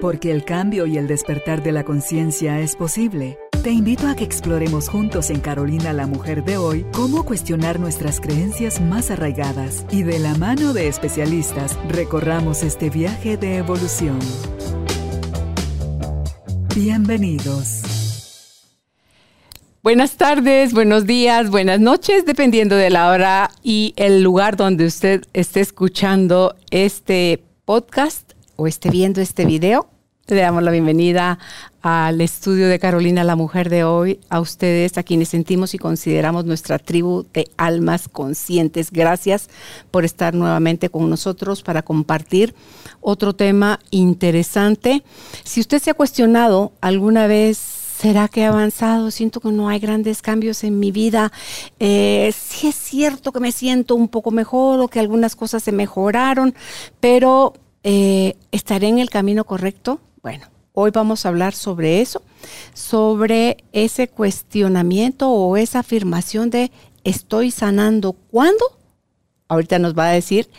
Porque el cambio y el despertar de la conciencia es posible. Te invito a que exploremos juntos en Carolina la Mujer de hoy cómo cuestionar nuestras creencias más arraigadas y de la mano de especialistas recorramos este viaje de evolución. Bienvenidos. Buenas tardes, buenos días, buenas noches, dependiendo de la hora y el lugar donde usted esté escuchando este podcast o esté viendo este video. Le damos la bienvenida al estudio de Carolina, la mujer de hoy, a ustedes, a quienes sentimos y consideramos nuestra tribu de almas conscientes. Gracias por estar nuevamente con nosotros para compartir otro tema interesante. Si usted se ha cuestionado alguna vez ¿Será que he avanzado? Siento que no hay grandes cambios en mi vida. Eh, sí es cierto que me siento un poco mejor o que algunas cosas se mejoraron, pero eh, ¿estaré en el camino correcto? Bueno, hoy vamos a hablar sobre eso, sobre ese cuestionamiento o esa afirmación de estoy sanando. ¿Cuándo? Ahorita nos va a decir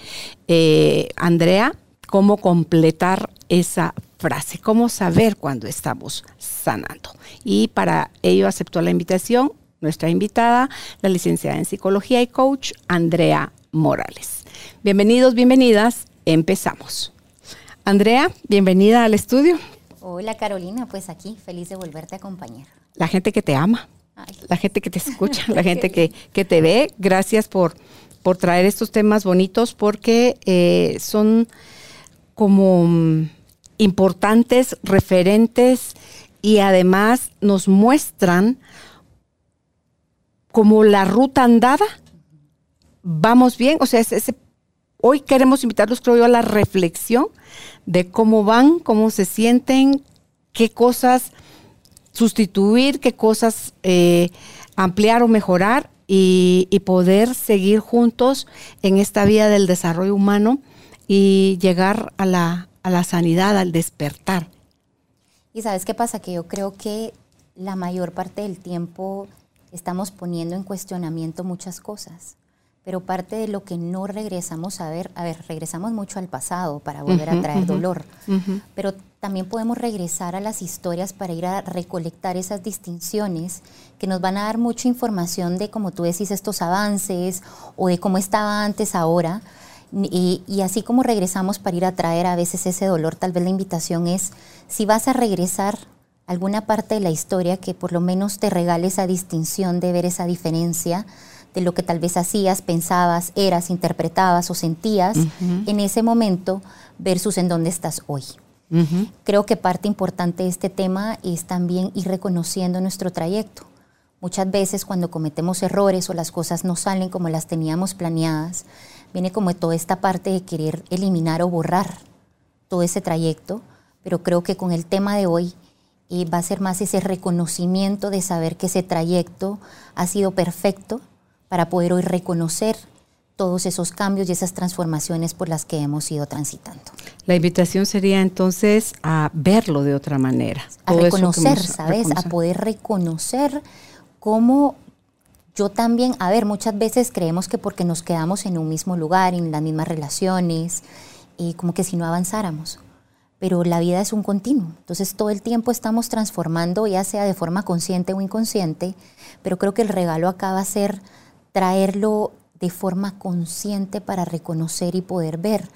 eh, Andrea cómo completar esa frase, cómo saber cuándo estamos sanando. Y para ello aceptó la invitación nuestra invitada, la licenciada en psicología y coach, Andrea Morales. Bienvenidos, bienvenidas, empezamos. Andrea, bienvenida al estudio. Hola Carolina, pues aquí, feliz de volverte a acompañar. La gente que te ama, la gente que te escucha, la gente que, que, te ve, gracias por, por traer estos temas bonitos porque eh, son como mm, importantes, referentes y además nos muestran como la ruta andada. Vamos bien, o sea, hoy queremos invitarlos, creo yo, a la reflexión de cómo van, cómo se sienten, qué cosas sustituir, qué cosas eh, ampliar o mejorar y, poder seguir juntos en esta vía del desarrollo humano y llegar a la, a la sanidad, al despertar. Y sabes qué pasa, que yo creo que la mayor parte del tiempo estamos poniendo en cuestionamiento muchas cosas, pero parte de lo que no regresamos a ver, a ver, regresamos mucho al pasado para volver a traer dolor, pero también podemos regresar a las historias para ir a recolectar esas distinciones que nos van a dar mucha información de, como tú decís, estos avances o de cómo estaba antes ahora, y, así como regresamos para ir a traer a veces ese dolor, tal vez la invitación es, si vas a regresar alguna parte de la historia que por lo menos te regale esa distinción de ver esa diferencia de lo que tal vez hacías, pensabas, eras, interpretabas o sentías en ese momento versus en dónde estás hoy. Creo que parte importante de este tema es también ir reconociendo nuestro trayecto. Muchas veces cuando cometemos errores o las cosas no salen como las teníamos planeadas, viene como toda esta parte de querer eliminar o borrar todo ese trayecto, pero creo que con el tema de hoy eh, va a ser más ese reconocimiento de saber que ese trayecto ha sido perfecto para poder hoy reconocer todos esos cambios y esas transformaciones por las que hemos ido transitando. La invitación sería entonces a verlo de otra manera. A reconocer, ¿sabes? A poder reconocer cómo yo también, a ver, muchas veces creemos que porque nos quedamos en un mismo lugar, en las mismas relaciones, y como que si no avanzáramos. Pero la vida es un continuo. Entonces todo el tiempo estamos transformando, ya sea de forma consciente o inconsciente, pero creo que el regalo acá va a ser traerlo de forma consciente para reconocer y poder ver,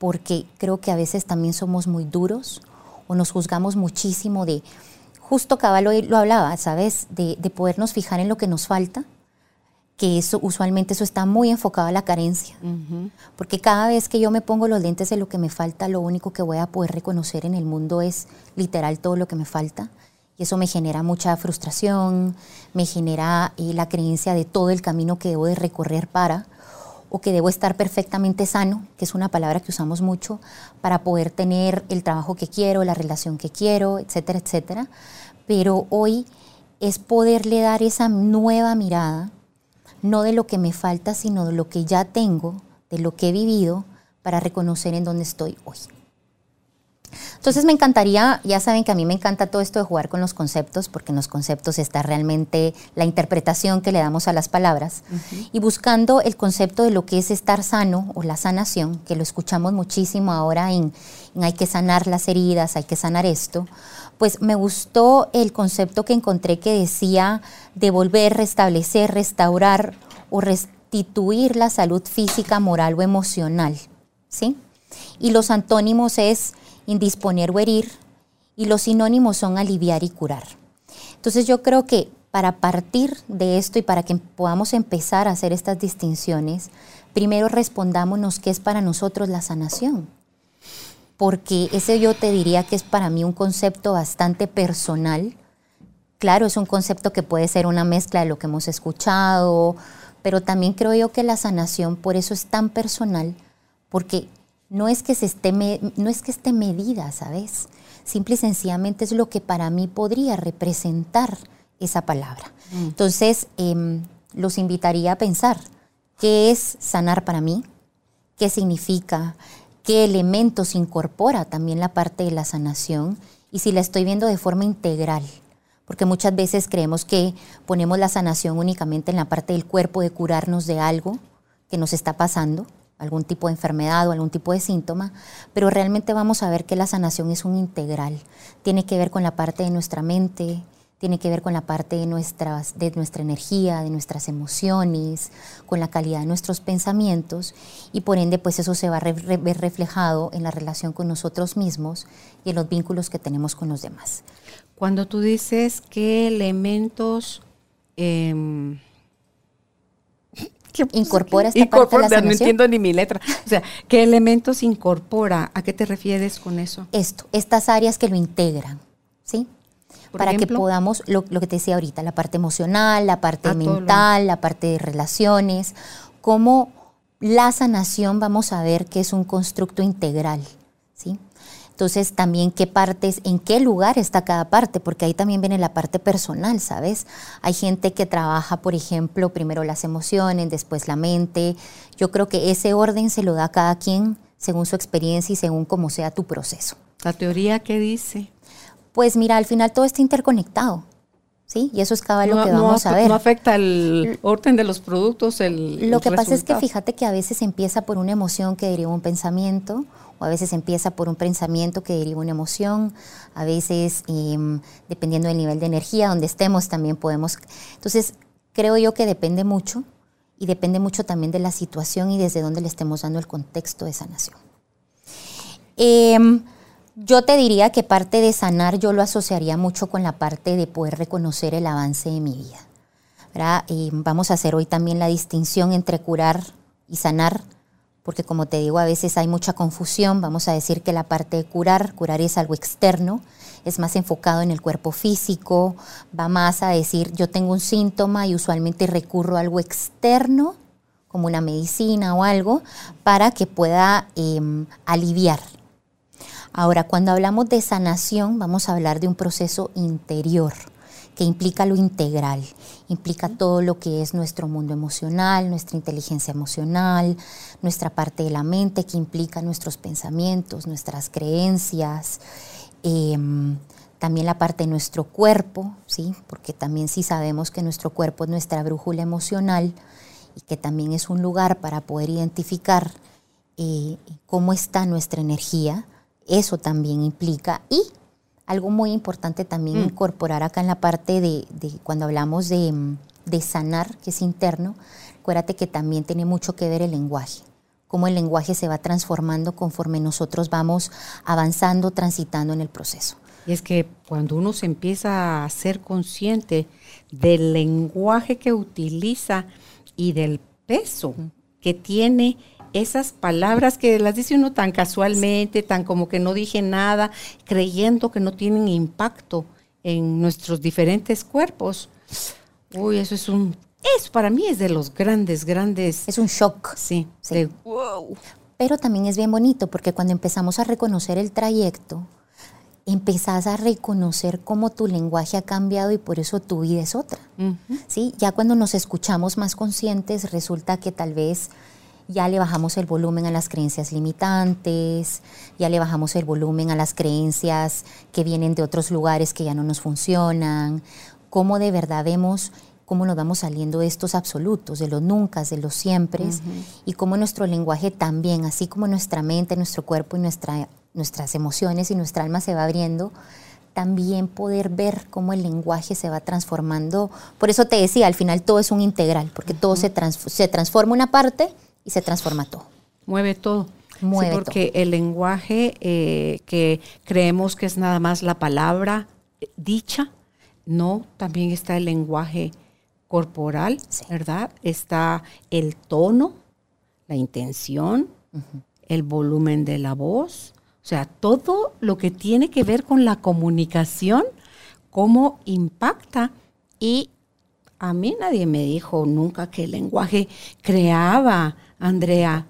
porque creo que a veces también somos muy duros o nos juzgamos muchísimo de, justo Caballo lo hablaba, ¿sabes? De, de, podernos fijar en lo que nos falta que eso usualmente eso está muy enfocado a la carencia. Porque cada vez que yo me pongo los lentes de lo que me falta, lo único que voy a poder reconocer en el mundo es literal todo lo que me falta. Eso me genera mucha frustración, me genera eh, la creencia de todo el camino que debo de recorrer para, o que debo estar perfectamente sano, que es una palabra que usamos mucho, para poder tener el trabajo que quiero, la relación que quiero, etcétera, etcétera. Pero hoy es poderle dar esa nueva mirada no de lo que me falta, sino de lo que ya tengo, de lo que he vivido, para reconocer en dónde estoy hoy. Entonces me encantaría, ya saben que a mí me encanta todo esto de jugar con los conceptos, porque en los conceptos está realmente la interpretación que le damos a las palabras, y buscando el concepto de lo que es estar sano o la sanación, que lo escuchamos muchísimo ahora en, hay que sanar las heridas, hay que sanar esto, pues me gustó el concepto que encontré que decía devolver, restablecer, restaurar o restituir la salud física, moral o emocional, ¿sí? Y los antónimos es indisponer o herir, y los sinónimos son aliviar y curar. Entonces yo creo que para partir de esto y para que podamos empezar a hacer estas distinciones, primero respondámonos qué es para nosotros la sanación. Porque ese yo te diría que es para mí un concepto bastante personal. Claro, es un concepto que puede ser una mezcla de lo que hemos escuchado, pero también creo yo que la sanación por eso es tan personal, porque no es que, se esté, no es que esté medida, ¿sabes? Simple y sencillamente es lo que para mí podría representar esa palabra. Mm. Entonces, em, los invitaría a pensar qué es sanar para mí, qué significa, qué elementos incorpora también la parte de la sanación y si la estoy viendo de forma integral. Porque muchas veces creemos que ponemos la sanación únicamente en la parte del cuerpo de curarnos de algo que nos está pasando, algún tipo de enfermedad o algún tipo de síntoma, pero realmente vamos a ver que la sanación es un integral. Tiene que ver con la parte de nuestra mente, tiene que ver con la parte de, nuestras, de nuestra energía, de nuestras emociones, con la calidad de nuestros pensamientos y por ende pues eso se va a ver reflejado en la relación con nosotros mismos y en los vínculos que tenemos con los demás. Cuando tú dices qué elementos... Em, incorpora esta parte de la No entiendo ni mi letra. O sea, ¿qué elementos incorpora? ¿A qué te refieres con eso? Esto, estas áreas que lo integran, ¿sí? Para que podamos, lo, que te decía ahorita, la parte emocional, la parte ah, mental, la parte de relaciones, cómo la sanación vamos a ver que es un constructo integral, ¿sí? Entonces, también qué partes, en qué lugar está cada parte, porque ahí también viene la parte personal, ¿sabes? Hay gente que trabaja, por ejemplo, primero las emociones, después la mente. Yo creo que ese orden se lo da a cada quien según su experiencia y según cómo sea tu proceso. ¿La teoría qué dice? Pues mira, al final todo está interconectado. ¿Sí? Y eso es cada lo que vamos a ver. No afecta el orden de los productos, el Lo que pasa es que fíjate que a veces empieza por una emoción que deriva un pensamiento, a veces empieza por un pensamiento que deriva una emoción, a veces em, dependiendo del nivel de energía donde estemos también podemos. Entonces, creo yo que depende mucho y depende mucho también de la situación y desde dónde le estemos dando el contexto de sanación. Em, yo te diría que parte de sanar yo lo asociaría mucho con la parte de poder reconocer el avance de mi vida. Em, vamos a hacer hoy también la distinción entre curar y sanar porque como te digo, a veces hay mucha confusión, vamos a decir que la parte de curar, curar es algo externo, es más enfocado en el cuerpo físico, va más a decir yo tengo un síntoma y usualmente recurro a algo externo, como una medicina o algo, para que pueda em, aliviar. Ahora, cuando hablamos de sanación, vamos a hablar de un proceso interior que implica lo integral, implica todo lo que es nuestro mundo emocional, nuestra inteligencia emocional, nuestra parte de la mente, que implica nuestros pensamientos, nuestras creencias, em, también la parte de nuestro cuerpo, ¿sí? porque también sí sabemos que nuestro cuerpo es nuestra brújula emocional y que también es un lugar para poder identificar eh, cómo está nuestra energía, eso también implica y algo muy importante también mm. incorporar acá en la parte de, cuando hablamos de, sanar, que es interno, acuérdate que también tiene mucho que ver el lenguaje, cómo el lenguaje se va transformando conforme nosotros vamos avanzando, transitando en el proceso. Y es que cuando uno se empieza a ser consciente del lenguaje que utiliza y del peso que tiene esas palabras que las dice uno tan casualmente, tan como que no dije nada, creyendo que no tienen impacto en nuestros diferentes cuerpos. Uy, eso es un, eso para mí es de los grandes, grandes. Es un shock. Sí. sí. wow. Pero también es bien bonito porque cuando empezamos a reconocer el trayecto, empezás a reconocer cómo tu lenguaje ha cambiado y por eso tu vida es otra. ¿sí? Ya cuando nos escuchamos más conscientes, resulta que tal vez ya le bajamos el volumen a las creencias limitantes, ya le bajamos el volumen a las creencias que vienen de otros lugares que ya no nos funcionan, cómo de verdad vemos cómo nos vamos saliendo de estos absolutos, de los nunca, de los siempre, y cómo nuestro lenguaje también, así como nuestra mente, nuestro cuerpo y nuestra, nuestras emociones y nuestra alma se va abriendo, también poder ver cómo el lenguaje se va transformando. Por eso te decía, al final todo es un integral, porque todo se, se transforma una parte y se transforma todo. Mueve todo. Mueve porque el lenguaje eh, que creemos que es nada más la palabra eh, dicha, no, también está el lenguaje corporal, ¿verdad? Está el tono, la intención, el volumen de la voz, o sea, todo lo que tiene que ver con la comunicación, cómo impacta y a mí nadie me dijo nunca que el lenguaje creaba, Andrea.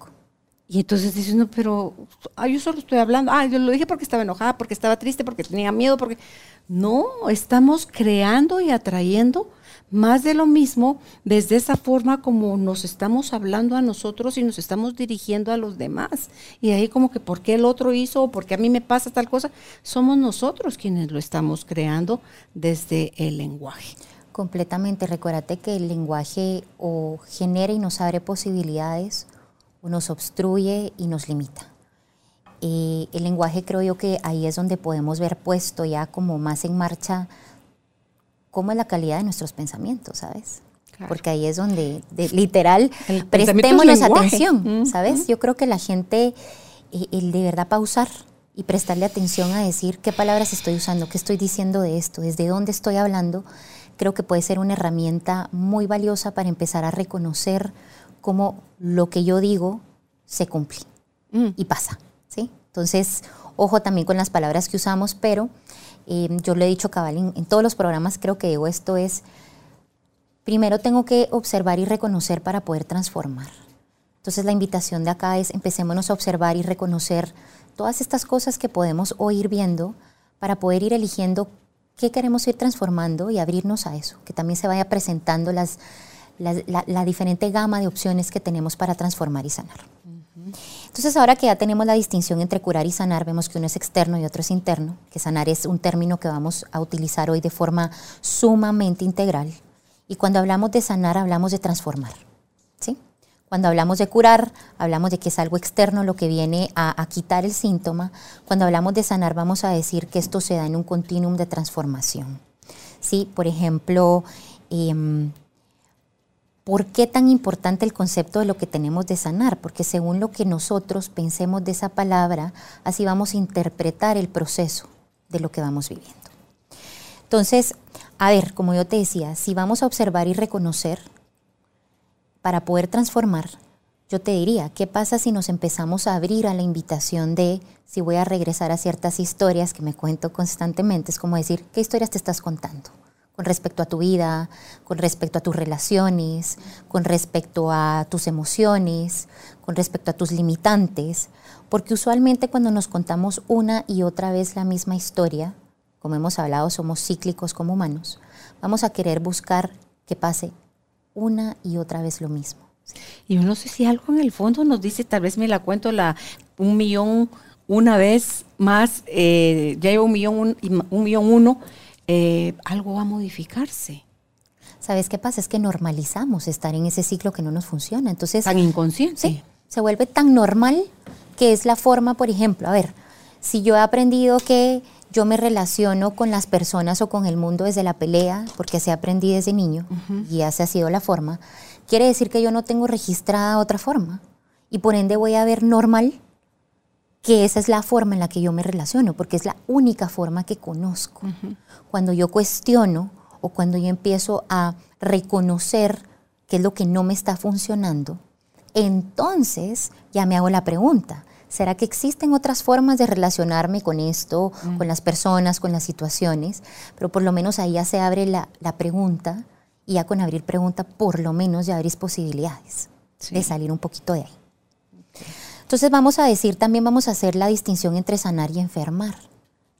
Y entonces dices, no, pero ah, yo solo estoy hablando. Ah, yo lo dije porque estaba enojada, porque estaba triste, porque tenía miedo, porque... No, estamos creando y atrayendo más de lo mismo desde esa forma como nos estamos hablando a nosotros y nos estamos dirigiendo a los demás. Y ahí como que por qué el otro hizo o por qué a mí me pasa tal cosa, somos nosotros quienes lo estamos creando desde el lenguaje. Completamente. Recuérdate que el lenguaje o genera y nos abre posibilidades o nos obstruye y nos limita. el lenguaje creo yo que ahí es donde podemos ver puesto ya como más en marcha cómo es la calidad de nuestros pensamientos, ¿sabes? Porque ahí es donde, literal, prestémonos atención, ¿sabes? Yo creo que la gente, eh, el de verdad pausar y prestarle atención a decir qué palabras estoy usando, qué estoy diciendo de esto, desde dónde estoy hablando, creo que puede ser una herramienta muy valiosa para empezar a reconocer cómo lo que yo digo se cumple mm. y pasa, ¿sí? Entonces, ojo también con las palabras que usamos, pero eh, yo le he dicho cabal en, todos los programas, creo que digo esto es, primero tengo que observar y reconocer para poder transformar. Entonces la invitación de acá es empecémonos a observar y reconocer todas estas cosas que podemos o ir viendo para poder ir eligiendo qué queremos ir transformando y abrirnos a eso, que también se vaya presentando las, la, diferente gama de opciones que tenemos para transformar y sanar. Entonces ahora que ya tenemos la distinción entre curar y sanar, vemos que uno es externo y otro es interno, que sanar es un término que vamos a utilizar hoy de forma sumamente integral. Y cuando hablamos de sanar, hablamos de transformar. ¿sí? Cuando hablamos de curar, hablamos de que es algo externo lo que viene a, quitar el síntoma. Cuando hablamos de sanar, vamos a decir que esto se da en un continuum de transformación. ¿sí? Por ejemplo, em, ¿por qué tan importante el concepto de lo que tenemos de sanar? Porque según lo que nosotros pensemos de esa palabra, así vamos a interpretar el proceso de lo que vamos viviendo. Entonces, a ver, como yo te decía, si vamos a observar y reconocer, para poder transformar, yo te diría, ¿qué pasa si nos empezamos a abrir a la invitación de si voy a regresar a ciertas historias que me cuento constantemente? Es como decir, ¿qué historias te estás contando? Con respecto a tu vida, con respecto a tus relaciones, con respecto a tus emociones, con respecto a tus limitantes. Porque usualmente cuando nos contamos una y otra vez la misma historia, como hemos hablado, somos cíclicos como humanos, vamos a querer buscar que pase una y otra vez lo mismo. Y yo no sé si algo en el fondo nos dice, tal vez me la cuento la un millón una vez más, eh, ya llevo un millón, un, millón uno, eh, algo va a modificarse. ¿Sabes qué pasa? Es que normalizamos estar en ese ciclo que no nos funciona. Entonces, tan inconsciente. Sí, se vuelve tan normal que es la forma, por ejemplo, a ver, si yo he aprendido que yo me relaciono con las personas o con el mundo desde la pelea, porque así aprendí desde niño y esa ha sido la forma, quiere decir que yo no tengo registrada otra forma. Y por ende voy a ver normal que esa es la forma en la que yo me relaciono, porque es la única forma que conozco. Cuando yo cuestiono o cuando yo empiezo a reconocer qué es lo que no me está funcionando, entonces ya me hago la pregunta, ¿Será que existen otras formas de relacionarme con esto, mm. con las personas, con las situaciones? Pero por lo menos ahí ya se abre la, pregunta y ya con abrir pregunta por lo menos ya abrís posibilidades de salir un poquito de ahí. Entonces vamos a decir, también vamos a hacer la distinción entre sanar y enfermar.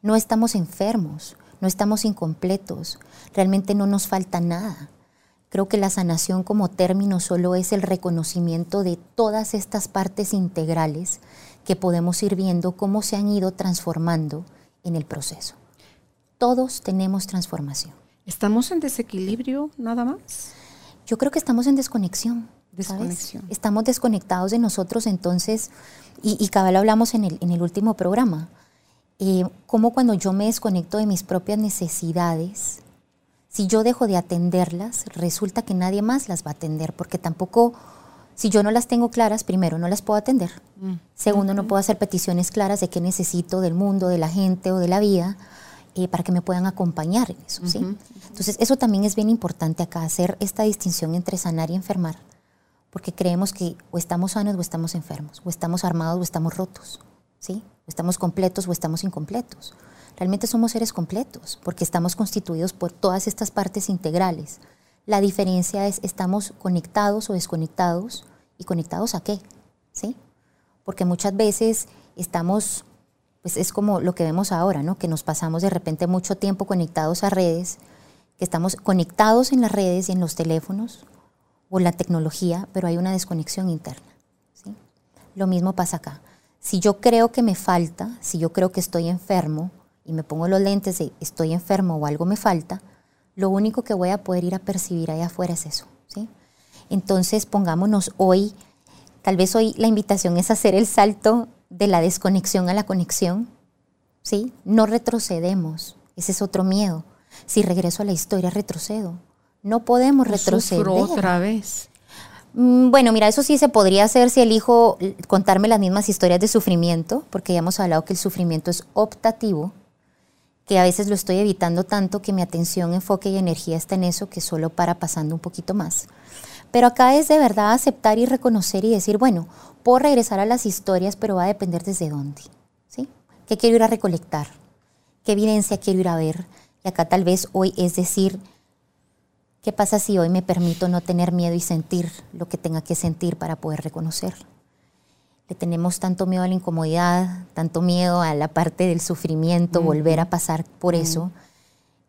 No estamos enfermos, no estamos incompletos, realmente no nos falta nada. Creo que la sanación como término solo es el reconocimiento de todas estas partes integrales que podemos ir viendo cómo se han ido transformando en el proceso. Todos tenemos transformación. ¿Estamos en desequilibrio nada más? Yo creo que estamos en desconexión. Desconexión. Estamos desconectados de nosotros, entonces, y, y cabal hablamos en el, en el último programa, eh, como cuando yo me desconecto de mis propias necesidades, si yo dejo de atenderlas, resulta que nadie más las va a atender, porque tampoco, si yo no las tengo claras, primero no las puedo atender, mm. segundo no puedo hacer peticiones claras de qué necesito del mundo, de la gente o de la vida, eh, para que me puedan acompañar en eso. ¿sí? Entonces, eso también es bien importante acá, hacer esta distinción entre sanar y enfermar porque creemos que o estamos sanos o estamos enfermos, o estamos armados o estamos rotos, ¿sí? O estamos completos o estamos incompletos. Realmente somos seres completos, porque estamos constituidos por todas estas partes integrales. La diferencia es, ¿estamos conectados o desconectados? ¿Y conectados a qué? ¿Sí? Porque muchas veces estamos, pues es como lo que vemos ahora, ¿no? Que nos pasamos de repente mucho tiempo conectados a redes, que estamos conectados en las redes y en los teléfonos, o la tecnología, pero hay una desconexión interna. ¿sí? Lo mismo pasa acá. Si yo creo que me falta, si yo creo que estoy enfermo y me pongo los lentes de estoy enfermo o algo me falta, lo único que voy a poder ir a percibir allá afuera es eso. ¿sí? Entonces pongámonos hoy, tal vez hoy la invitación es hacer el salto de la desconexión a la conexión. ¿sí? No retrocedemos, ese es otro miedo. Si regreso a la historia, retrocedo no podemos retroceder. otra vez. Mm, bueno, mira, eso sí se podría hacer si elijo contarme las mismas historias de sufrimiento, porque ya hemos hablado que el sufrimiento es optativo, que a veces lo estoy evitando tanto que mi atención, enfoque y energía está en eso que solo para pasando un poquito más. Pero acá es de verdad aceptar y reconocer y decir, bueno, puedo regresar a las historias, pero va a depender desde dónde. ¿sí? ¿Qué quiero ir a recolectar? ¿Qué evidencia quiero ir a ver? Y acá tal vez hoy es decir, ¿Qué pasa si hoy me permito no tener miedo y sentir lo que tenga que sentir para poder reconocer? Le tenemos tanto miedo a la incomodidad, tanto miedo a la parte del sufrimiento, volver a pasar por eso,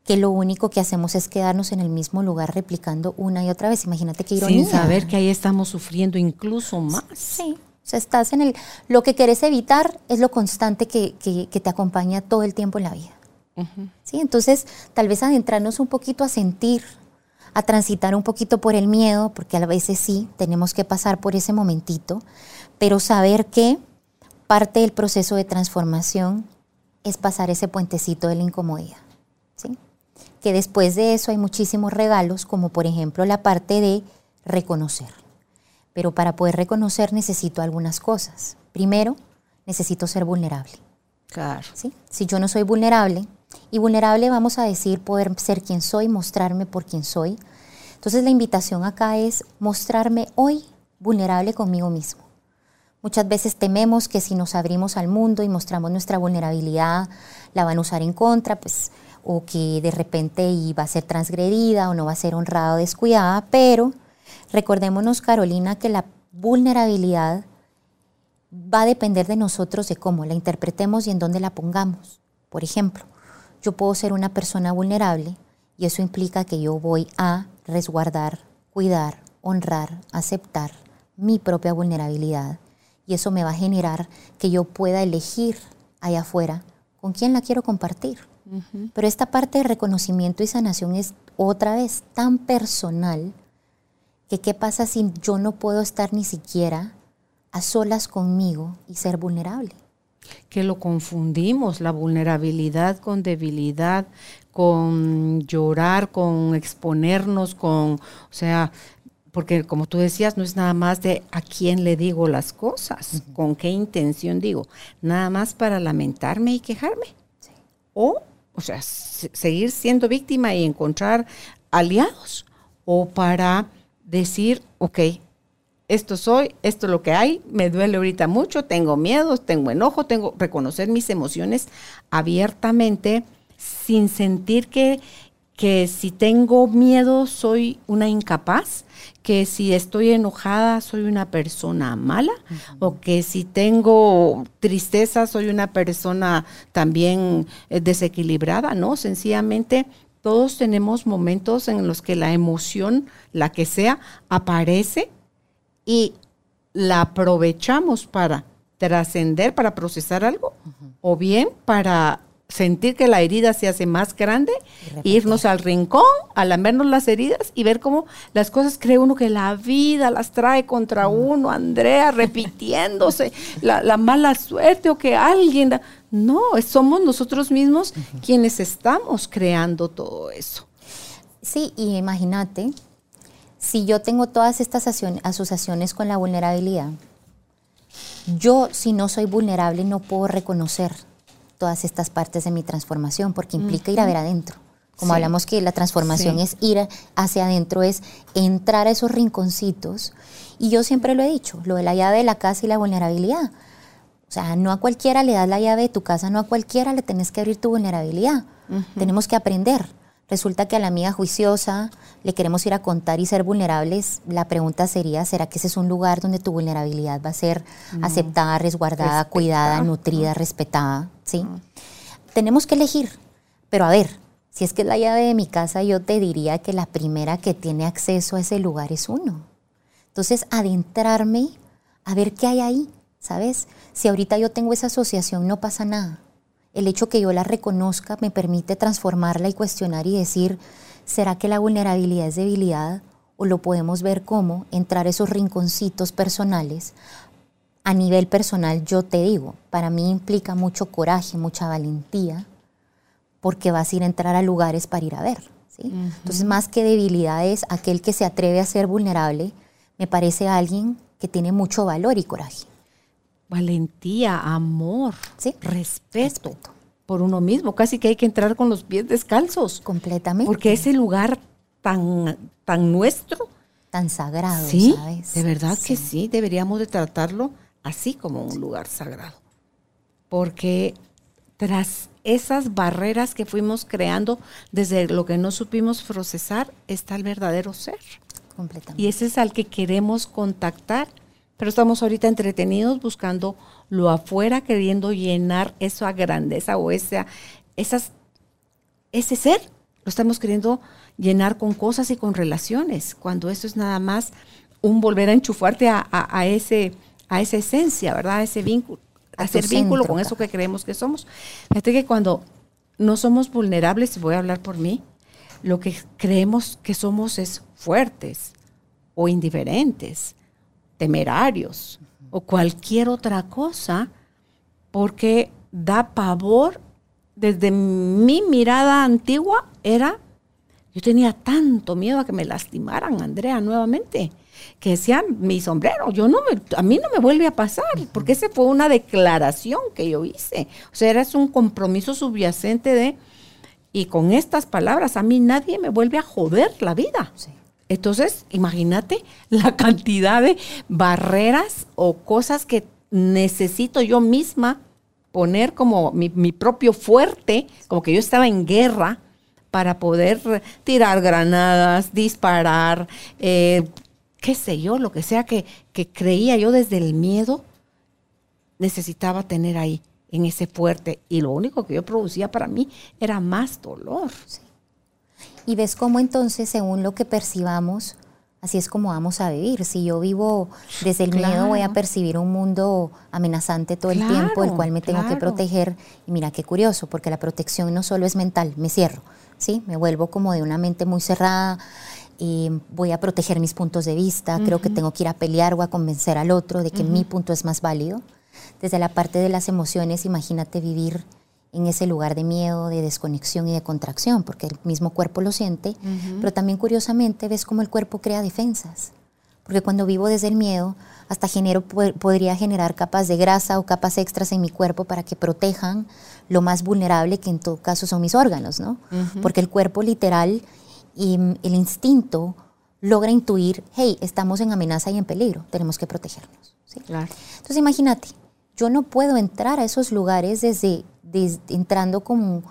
que lo único que hacemos es quedarnos en el mismo lugar replicando una y otra vez. Imagínate qué ironía. Sin saber que ahí estamos sufriendo incluso más. Sí. O sea, estás en el. Lo que querés evitar es lo constante que, que, te acompaña todo el tiempo en la vida. ¿Sí? Entonces, tal vez adentrarnos un poquito a sentir a transitar un poquito por el miedo, porque a veces sí, tenemos que pasar por ese momentito, pero saber que parte del proceso de transformación es pasar ese puentecito de la incomodidad. ¿sí? Que después de eso hay muchísimos regalos, como por ejemplo la parte de reconocer. Pero para poder reconocer necesito algunas cosas. Primero, necesito ser vulnerable. Claro. ¿sí? Si yo no soy vulnerable, y vulnerable vamos a decir poder ser quien soy, mostrarme por quien soy. Entonces la invitación acá es mostrarme hoy vulnerable conmigo mismo. Muchas veces tememos que si nos abrimos al mundo y mostramos nuestra vulnerabilidad, la van a usar en contra, pues, o que de repente iba a ser transgredida o no va a ser honrada o descuidada, pero recordémonos, Carolina, que la vulnerabilidad va a depender de nosotros de cómo la interpretemos y en dónde la pongamos. Por ejemplo, yo puedo ser una persona vulnerable y eso implica que yo voy a resguardar, cuidar, honrar, aceptar mi propia vulnerabilidad y eso me va a generar que yo pueda elegir allá afuera con quién la quiero compartir. Pero esta parte de reconocimiento y sanación es otra vez tan personal que qué pasa si yo no puedo estar ni siquiera a solas conmigo y ser vulnerable que lo confundimos, la vulnerabilidad con debilidad, con llorar, con exponernos, con, o sea, porque como tú decías, no es nada más de a quién le digo las cosas, con qué intención digo, nada más para lamentarme y quejarme. O, o sea, seguir siendo víctima y encontrar aliados, o para decir, ok, esto soy, esto es lo que hay, me duele ahorita mucho, tengo miedo, tengo enojo, tengo reconocer mis emociones abiertamente sin sentir que, que si tengo miedo soy una incapaz, que si estoy enojada soy una persona mala o que si tengo tristeza soy una persona también eh, desequilibrada, ¿no? Sencillamente todos tenemos momentos en los que la emoción, la que sea, aparece y la aprovechamos para trascender, para procesar algo, o bien para sentir que la herida se hace más grande, irnos al rincón, a lamernos las heridas y ver cómo las cosas cree uno que la vida las trae contra uno, Andrea, repitiéndose, la, mala suerte o que alguien... No, somos nosotros mismos quienes estamos creando todo eso. Sí, y imagínate, si yo tengo todas estas asociaciones con la vulnerabilidad, yo si no soy vulnerable no puedo reconocer todas estas partes de mi transformación, porque implica ir a ver adentro. Como hablamos que la transformación es ir hacia adentro, es entrar a esos rinconcitos. Y yo siempre lo he dicho, lo de la llave de la casa y la vulnerabilidad. O sea, no a cualquiera le das la llave de tu casa, no a cualquiera le tenés que abrir tu vulnerabilidad. Tenemos que aprender. Resulta que a la amiga juiciosa le queremos ir a contar y ser vulnerables. La pregunta sería, ¿será que ese es un lugar donde tu vulnerabilidad va a ser aceptada, resguardada, cuidada, nutrida, respetada? ¿sí? Tenemos que elegir. Pero a ver, si es que es la llave de mi casa, yo te diría que la primera que tiene acceso a ese lugar es uno. Entonces, adentrarme a ver qué hay ahí, ¿sabes? Si ahorita yo tengo esa asociación, no pasa nada el hecho que yo la reconozca me permite transformarla y cuestionar y decir, ¿será que la vulnerabilidad es debilidad? ¿O lo podemos ver como entrar esos rinconcitos personales? A nivel personal, yo te digo, para mí implica mucho coraje, mucha valentía, porque vas a ir a entrar a lugares para ir a ver. Entonces, más que debilidad es aquel que se atreve a ser vulnerable, me parece alguien que tiene mucho valor y coraje valentía, amor, respeto, por uno mismo. Casi que hay que entrar con los pies descalzos. Completamente. Porque ese lugar tan, tan nuestro. Tan sagrado, sí, De verdad que sí, deberíamos de tratarlo así como un lugar sagrado. Porque tras esas barreras que fuimos creando desde lo que no supimos procesar está el verdadero ser. Completamente. Y ese es al que queremos contactar pero estamos ahorita entretenidos buscando lo afuera, queriendo llenar esa grandeza o esa, esas, ese ser. Lo estamos queriendo llenar con cosas y con relaciones, cuando eso es nada más un volver a enchufarte a, ese, a esa esencia, ¿verdad? A ese vínculo, a hacer vínculo con eso que creemos que somos. Fíjate que cuando no somos vulnerables, voy a hablar por mí, lo que creemos que somos es fuertes o indiferentes temerarios o cualquier otra cosa, porque da pavor. Desde mi mirada antigua era, yo tenía tanto miedo a que me lastimaran, Andrea, nuevamente, que decían, mi sombrero, yo no me, a mí no me vuelve a pasar, porque esa fue una declaración que yo hice. O sea, era un compromiso subyacente de, y con estas palabras, a mí nadie me vuelve a joder la vida. Sí. Entonces, imagínate la cantidad de barreras o cosas que necesito yo misma poner como mi, propio fuerte, como que yo estaba en guerra para poder tirar granadas, disparar, eh, qué sé yo, lo que sea que, que creía yo desde el miedo, necesitaba tener ahí, en ese fuerte. Y lo único que yo producía para mí era más dolor. Sí. Y ves cómo entonces, según lo que percibamos, así es como vamos a vivir. Si yo vivo desde el miedo, voy a percibir un mundo amenazante todo el tiempo, el cual me tengo que proteger. Y mira qué curioso, porque la protección no solo es mental, me cierro, ¿sí? Me vuelvo como de una mente muy cerrada. Y voy a proteger mis puntos de vista, creo que tengo que ir a pelear o a convencer al otro de que mi punto es más válido. Desde la parte de las emociones, imagínate vivir en ese lugar de miedo, de desconexión y de contracción, porque el mismo cuerpo lo siente, pero también curiosamente ves cómo el cuerpo crea defensas, porque cuando vivo desde el miedo, hasta genero, podría generar capas de grasa o capas extras en mi cuerpo para que protejan lo más vulnerable que en todo caso son mis órganos, ¿no? Porque el cuerpo literal y el instinto logra intuir, hey, estamos en amenaza y en peligro, tenemos que protegernos. Entonces imagínate, yo no puedo entrar a esos lugares desde entrando con,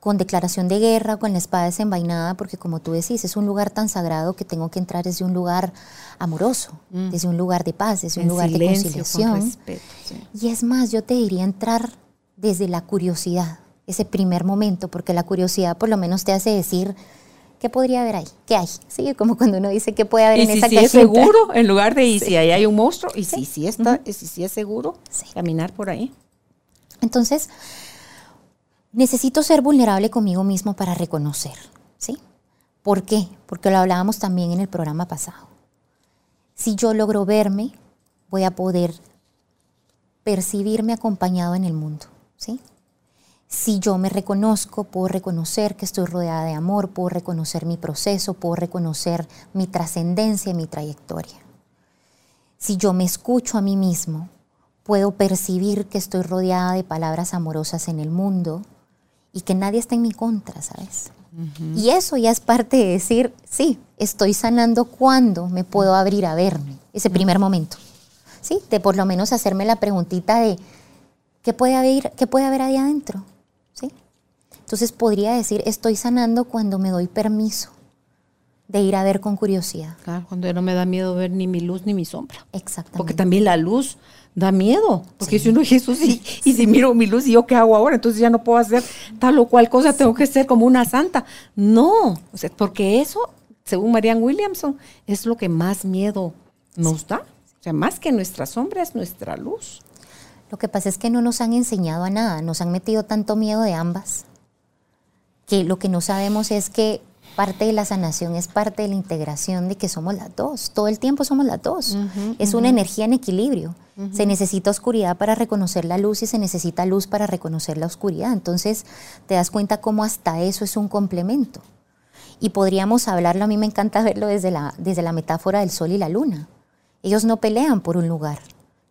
con declaración de guerra, con la espada desenvainada, porque como tú decís, es un lugar tan sagrado que tengo que entrar desde un lugar amoroso, mm. desde un lugar de paz, desde un lugar de conciliación. Y es más, yo te diría entrar desde la curiosidad, ese primer momento, porque la curiosidad por lo menos te hace decir, ¿qué podría haber ahí? ¿Qué hay? Sí, como cuando uno dice, ¿qué puede haber en si esa sí es seguro, en lugar de y si ahí hay un monstruo, y si sí está, y si sí es seguro caminar por ahí. Entonces, necesito ser vulnerable conmigo mismo para reconocer, ¿sí? ¿Por qué? Porque lo hablábamos también en el programa pasado. Si yo logro verme, voy a poder percibirme acompañado en el mundo, ¿sí? Si yo me reconozco, puedo reconocer que estoy rodeada de amor, puedo reconocer mi proceso, puedo reconocer mi trascendencia y mi trayectoria. Si yo me escucho a mí mismo, puedo percibir que estoy rodeada de palabras amorosas en el mundo y que nadie está en mi contra, ¿sabes? Y eso ya es parte de decir, sí, estoy sanando cuando me puedo abrir a verme, ese primer momento. Sí, de por lo menos hacerme la preguntita de, ¿qué puede haber, qué puede haber ahí adentro? ¿Sí? Entonces podría decir, estoy sanando cuando me doy permiso de ir a ver con curiosidad. Claro, cuando ya no me da miedo ver ni mi luz ni mi sombra. Exactamente. Porque también la luz da miedo. Porque si uno Jesús, y, y si miro mi luz, ¿y yo qué hago ahora? Entonces ya no puedo hacer tal o cual cosa, tengo que ser como una santa. No, o sea, porque eso, según Marianne Williamson, es lo que más miedo nos da. O sea, más que nuestra sombra es nuestra luz. Lo que pasa es que no nos han enseñado a nada, nos han metido tanto miedo de ambas, que lo que no sabemos es que parte de la sanación es parte de la integración de que somos las dos, todo el tiempo somos las dos, es una energía en equilibrio. Se necesita oscuridad para reconocer la luz y se necesita luz para reconocer la oscuridad. Entonces te das cuenta cómo hasta eso es un complemento. Y podríamos hablarlo, a mí me encanta verlo desde la, desde la metáfora del sol y la luna. Ellos no pelean por un lugar.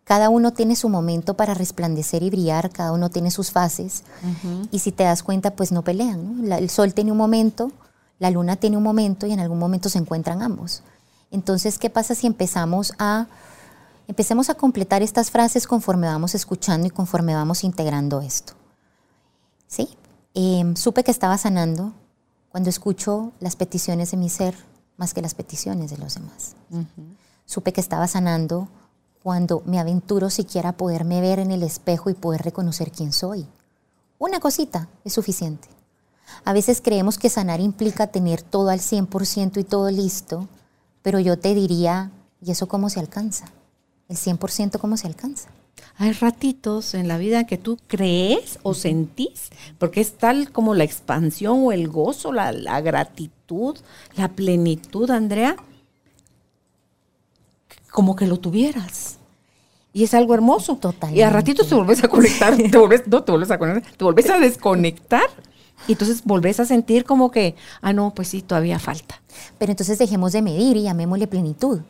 Cada uno tiene su momento para resplandecer y brillar, cada uno tiene sus fases. Y si te das cuenta, pues no pelean. ¿no? La- el sol tiene un momento, la luna tiene un momento y en algún momento se encuentran ambos. Entonces, ¿qué pasa si empezamos a empecemos a completar estas frases conforme vamos escuchando y conforme vamos integrando esto? Sí, Em, supe que estaba sanando cuando escucho las peticiones de mi ser más que las peticiones de los demás. Supe que estaba sanando cuando me aventuro siquiera a poderme ver en el espejo y poder reconocer quién soy. Una cosita es suficiente. A veces creemos que sanar implica tener todo al 100% y todo listo, pero yo te diría, ¿y eso cómo se alcanza? ¿El 100% cómo se alcanza? Hay ratitos en la vida que tú crees o sentís, porque es tal como la expansión o el gozo, la, la gratitud, la plenitud, Andrea, como que lo tuvieras. Y es algo hermoso. Totalmente. Y a ratitos te volvés a conectar, te volvés, no te volvés a conectar, te volvés a desconectar. Y entonces volvés a sentir como que, ah, no, pues sí, todavía falta. Pero entonces dejemos de medir y llamémosle plenitud.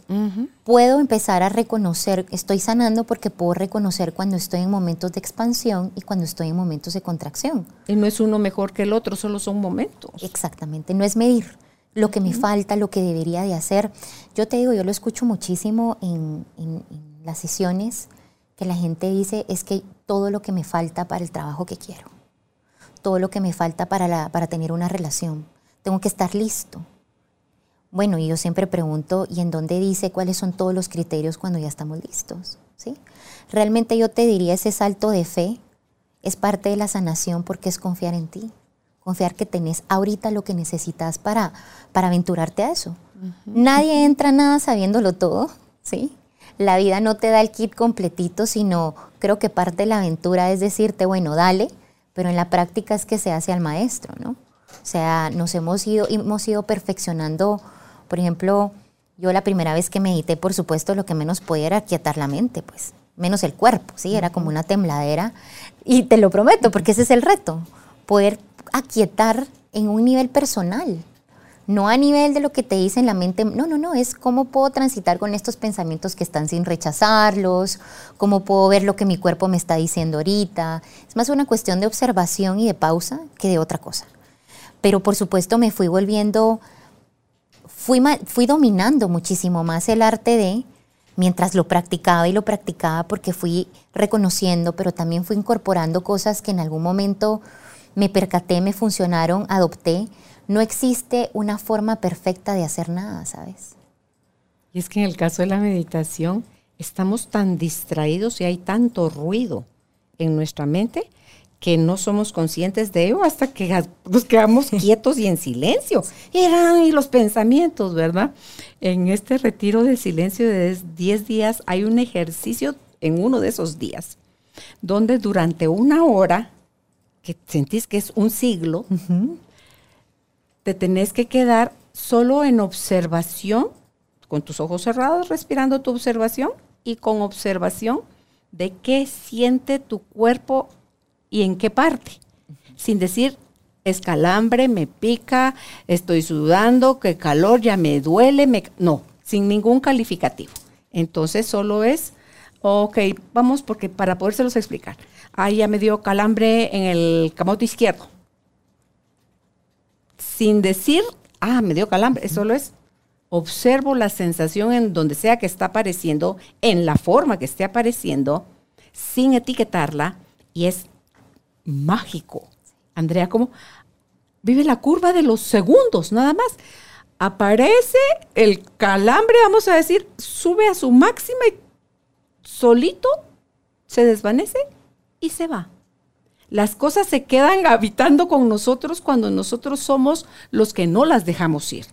Puedo empezar a reconocer, estoy sanando porque puedo reconocer cuando estoy en momentos de expansión y cuando estoy en momentos de contracción. Y no es uno mejor que el otro, solo son momentos. Exactamente, no es medir lo que me falta, lo que debería de hacer. Yo te digo, yo lo escucho muchísimo en, en- en las sesiones, que la gente dice es que todo lo que me falta para el trabajo que quiero, todo lo que me falta para, la, para tener una relación, tengo que estar listo. Bueno, y yo siempre pregunto, ¿y en dónde dice cuáles son todos los criterios cuando ya estamos listos? ¿Sí? Realmente yo te diría ese salto de fe es parte de la sanación porque es confiar en ti, confiar que tenés ahorita lo que necesitas para, para aventurarte a eso. Nadie entra a nada sabiéndolo todo, ¿sí? La vida no te da el kit completito, sino creo que parte de la aventura es decirte, bueno, dale, pero en la práctica es que se hace al maestro, ¿no? O sea, nos hemos ido, hemos ido perfeccionando, por ejemplo, yo la primera vez que medité, por supuesto, lo que menos podía era quietar la mente, pues, menos el cuerpo, ¿sí? Era como una tembladera. Y te lo prometo, porque ese es el reto, poder aquietar en un nivel personal, no a nivel de lo que te dice en la mente, no, no, no, es cómo puedo transitar con estos pensamientos que están sin rechazarlos, cómo puedo ver lo que mi cuerpo me está diciendo ahorita. Es más una cuestión de observación y de pausa que de otra cosa. Pero por supuesto me fui volviendo, fui, fui dominando muchísimo más el arte de, mientras lo practicaba y lo practicaba porque fui reconociendo, pero también fui incorporando cosas que en algún momento me percaté, me funcionaron, adopté. No existe una forma perfecta de hacer nada, ¿sabes? Y es que en el caso de la meditación estamos tan distraídos y hay tanto ruido en nuestra mente que no somos conscientes de ello hasta que nos quedamos quietos y en silencio. Y los pensamientos, ¿verdad? En este retiro de silencio de 10 días hay un ejercicio en uno de esos días, donde durante una hora, que sentís que es un siglo, te tenés que quedar solo en observación, con tus ojos cerrados, respirando tu observación y con observación de qué siente tu cuerpo y en qué parte, sin decir escalambre, me pica, estoy sudando, qué calor, ya me duele, me... no, sin ningún calificativo. Entonces solo es, ok, vamos porque para podérselos explicar. Ahí ya me dio calambre en el camote izquierdo. Sin decir, ah, me dio calambre, solo es observo la sensación en donde sea que está apareciendo, en la forma que esté apareciendo, sin etiquetarla, y es mágico. Andrea, como vive la curva de los segundos, nada más. Aparece el calambre, vamos a decir, sube a su máxima y solito se desvanece y se va. Las cosas se quedan habitando con nosotros cuando nosotros somos los que no las dejamos ir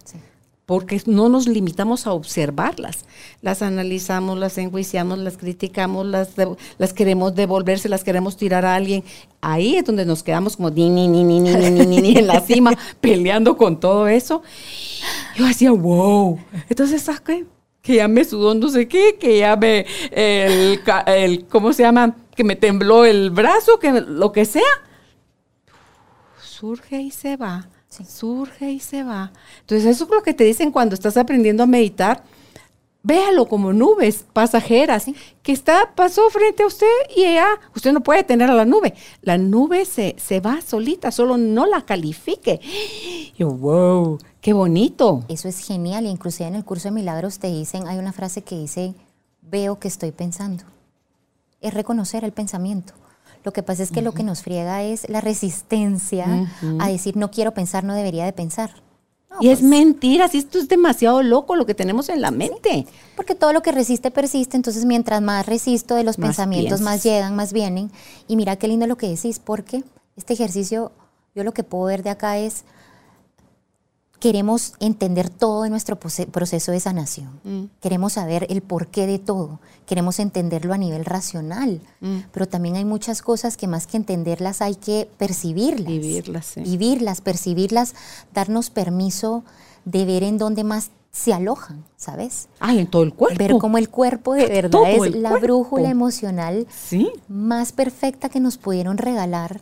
porque no nos limitamos a observarlas. Las analizamos, las enjuiciamos, las criticamos, las, las queremos devolverse, las queremos tirar a alguien. Ahí es donde nos quedamos como ni, ni, ni, ni, ni, ni, ni, ni en la cima, peleando con todo eso. Yo hacía, wow. Entonces, ¿qué? Que ya me sudó no sé qué, que ya me, el, el, ¿cómo se llama? Que me tembló el brazo, que lo que sea. Surge y se va Surge y se va. Entonces, eso es lo que te dicen cuando estás aprendiendo a meditar. Véalo como nubes pasajeras que está, pasó frente a usted y ya, usted no puede tener a la nube. La nube se, se va solita, solo no la califique. Y wow, qué bonito. Eso es genial. Inclusive en el curso de milagros te dicen, hay una frase que dice, veo que estoy pensando. Es reconocer el pensamiento. Lo que pasa es que lo que nos friega es la resistencia a decir no quiero pensar, no debería de pensar. y es pues mentira, si esto es demasiado loco lo que tenemos en la mente. porque todo lo que resiste persiste, entonces mientras más resisto de los pensamientos, más llegan, más vienen. Y mira qué lindo lo que decís, porque este ejercicio, yo lo que puedo ver de acá es, queremos entender todo en nuestro proceso de sanación. Mm. Queremos saber el porqué de todo. Queremos entenderlo a nivel racional. Mm. Pero también hay muchas cosas que más que entenderlas hay que percibirlas. Vivirlas, sí. Vivirlas, percibirlas, darnos permiso de ver en dónde más se alojan, ¿sabes? Ay, en todo el cuerpo. Ver cómo el cuerpo de verdad es la brújula emocional más perfecta que nos pudieron regalar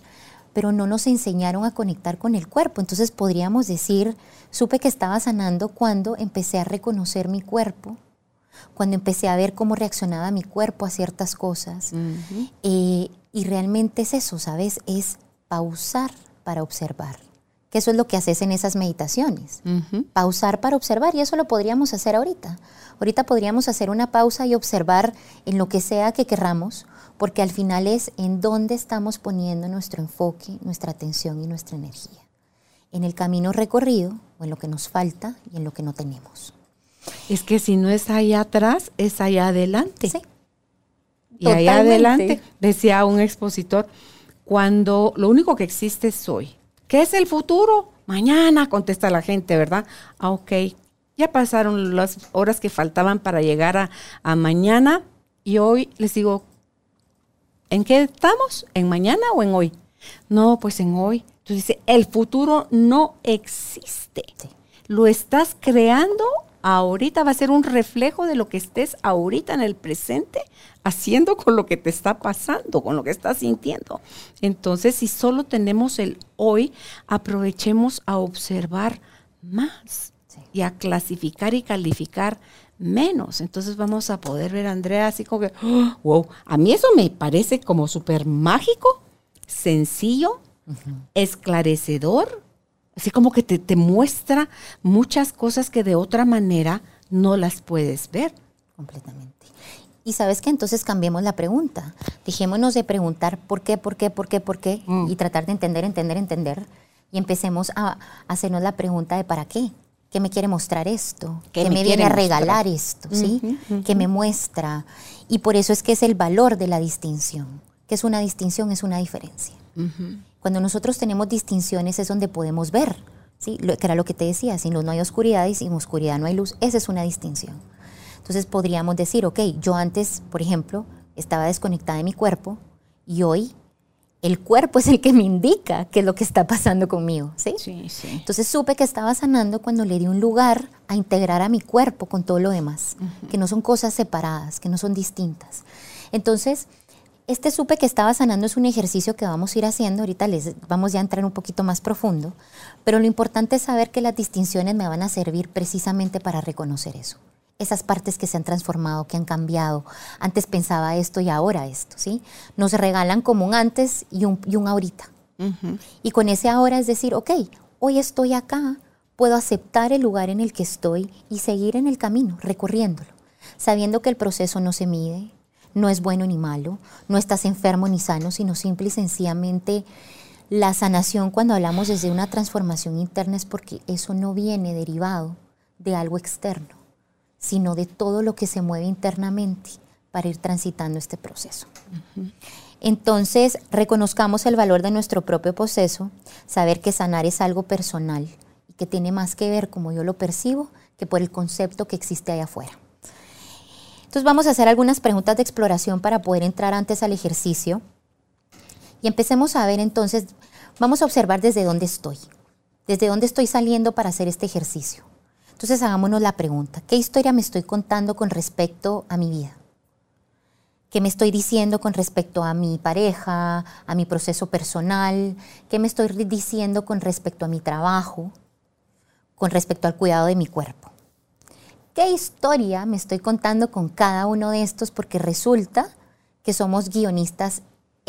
pero no nos enseñaron a conectar con el cuerpo. Entonces podríamos decir, supe que estaba sanando cuando empecé a reconocer mi cuerpo, cuando empecé a ver cómo reaccionaba mi cuerpo a ciertas cosas. Eh, y realmente es eso, ¿sabes? Es pausar para observar. Que eso es lo que haces en esas meditaciones. Pausar para observar. Y eso lo podríamos hacer ahorita. Ahorita podríamos hacer una pausa y observar en lo que sea que querramos porque al final es en dónde estamos poniendo nuestro enfoque, nuestra atención y nuestra energía. En el camino recorrido o en lo que nos falta y en lo que no tenemos. Es que si no es allá atrás, es allá adelante. Sí. Y allá adelante, decía un expositor, cuando lo único que existe es hoy. ¿Qué es el futuro? Mañana, contesta la gente, ¿verdad? Ah, ok. Ya pasaron las horas que faltaban para llegar a, a mañana y hoy les digo, ¿En qué estamos? ¿En mañana o en hoy? No, pues en hoy. Entonces dice, el futuro no existe. Lo estás creando ahorita, va a ser un reflejo de lo que estés ahorita en el presente haciendo con lo que te está pasando, con lo que estás sintiendo. Entonces, si solo tenemos el hoy, aprovechemos a observar más y a clasificar y calificar menos. Entonces vamos a poder ver a Andrea así como que, wow, a mí eso me parece como súper mágico, sencillo, esclarecedor, así como que te, te, muestra muchas cosas que de otra manera no las puedes ver. Completamente. Y sabes que entonces cambiemos la pregunta. Dejémonos de preguntar por qué, por qué, por qué, por qué, mm. y tratar de entender, entender, entender, y empecemos a hacernos la pregunta de para qué. ¿Qué me quiere mostrar esto? ¿Qué, me, viene a regalar esto? ¿sí? ¿Qué me muestra? Y por eso es que es el valor de la distinción. ¿Qué es una distinción? Es una diferencia. Cuando nosotros tenemos distinciones es donde podemos ver, ¿sí? Lo, que era lo que te decía, sin luz no hay oscuridad y sin oscuridad no hay luz. Esa es una distinción. Entonces podríamos decir, ok, yo antes, por ejemplo, estaba desconectada de mi cuerpo y hoy el cuerpo es el que me indica qué es lo que está pasando conmigo, ¿sí? Sí, sí. Entonces supe que estaba sanando cuando le di un lugar a integrar a mi cuerpo con todo lo demás, que no son cosas separadas, que no son distintas. Entonces, este supe que estaba sanando es un ejercicio que vamos a ir haciendo, ahorita les vamos ya a entrar un poquito más profundo, pero lo importante es saber que las distinciones me van a servir precisamente para reconocer eso esas partes que se han transformado, que han cambiado. Antes pensaba esto y ahora esto, ¿sí? Nos regalan como un antes y un, y un ahorita. Y con ese ahora es decir, ok, hoy estoy acá, puedo aceptar el lugar en el que estoy y seguir en el camino, recorriéndolo, sabiendo que el proceso no se mide, no es bueno ni malo, no estás enfermo ni sano, sino simple y sencillamente la sanación cuando hablamos desde una transformación interna es porque eso no viene derivado de algo externo sino de todo lo que se mueve internamente para ir transitando este proceso. Entonces, reconozcamos el valor de nuestro propio proceso, saber que sanar es algo personal y que tiene más que ver como yo lo percibo que por el concepto que existe allá afuera. Entonces vamos a hacer algunas preguntas de exploración para poder entrar antes al ejercicio. Y empecemos a ver entonces, vamos a observar desde dónde estoy, desde dónde estoy saliendo para hacer este ejercicio. Entonces hagámonos la pregunta, ¿qué historia me estoy contando con respecto a mi vida? ¿Qué me estoy diciendo con respecto a mi pareja, a mi proceso personal? ¿Qué me estoy diciendo con respecto a mi trabajo? Con respecto al cuidado de mi cuerpo. ¿Qué historia me estoy contando con cada uno de estos? Porque resulta que somos guionistas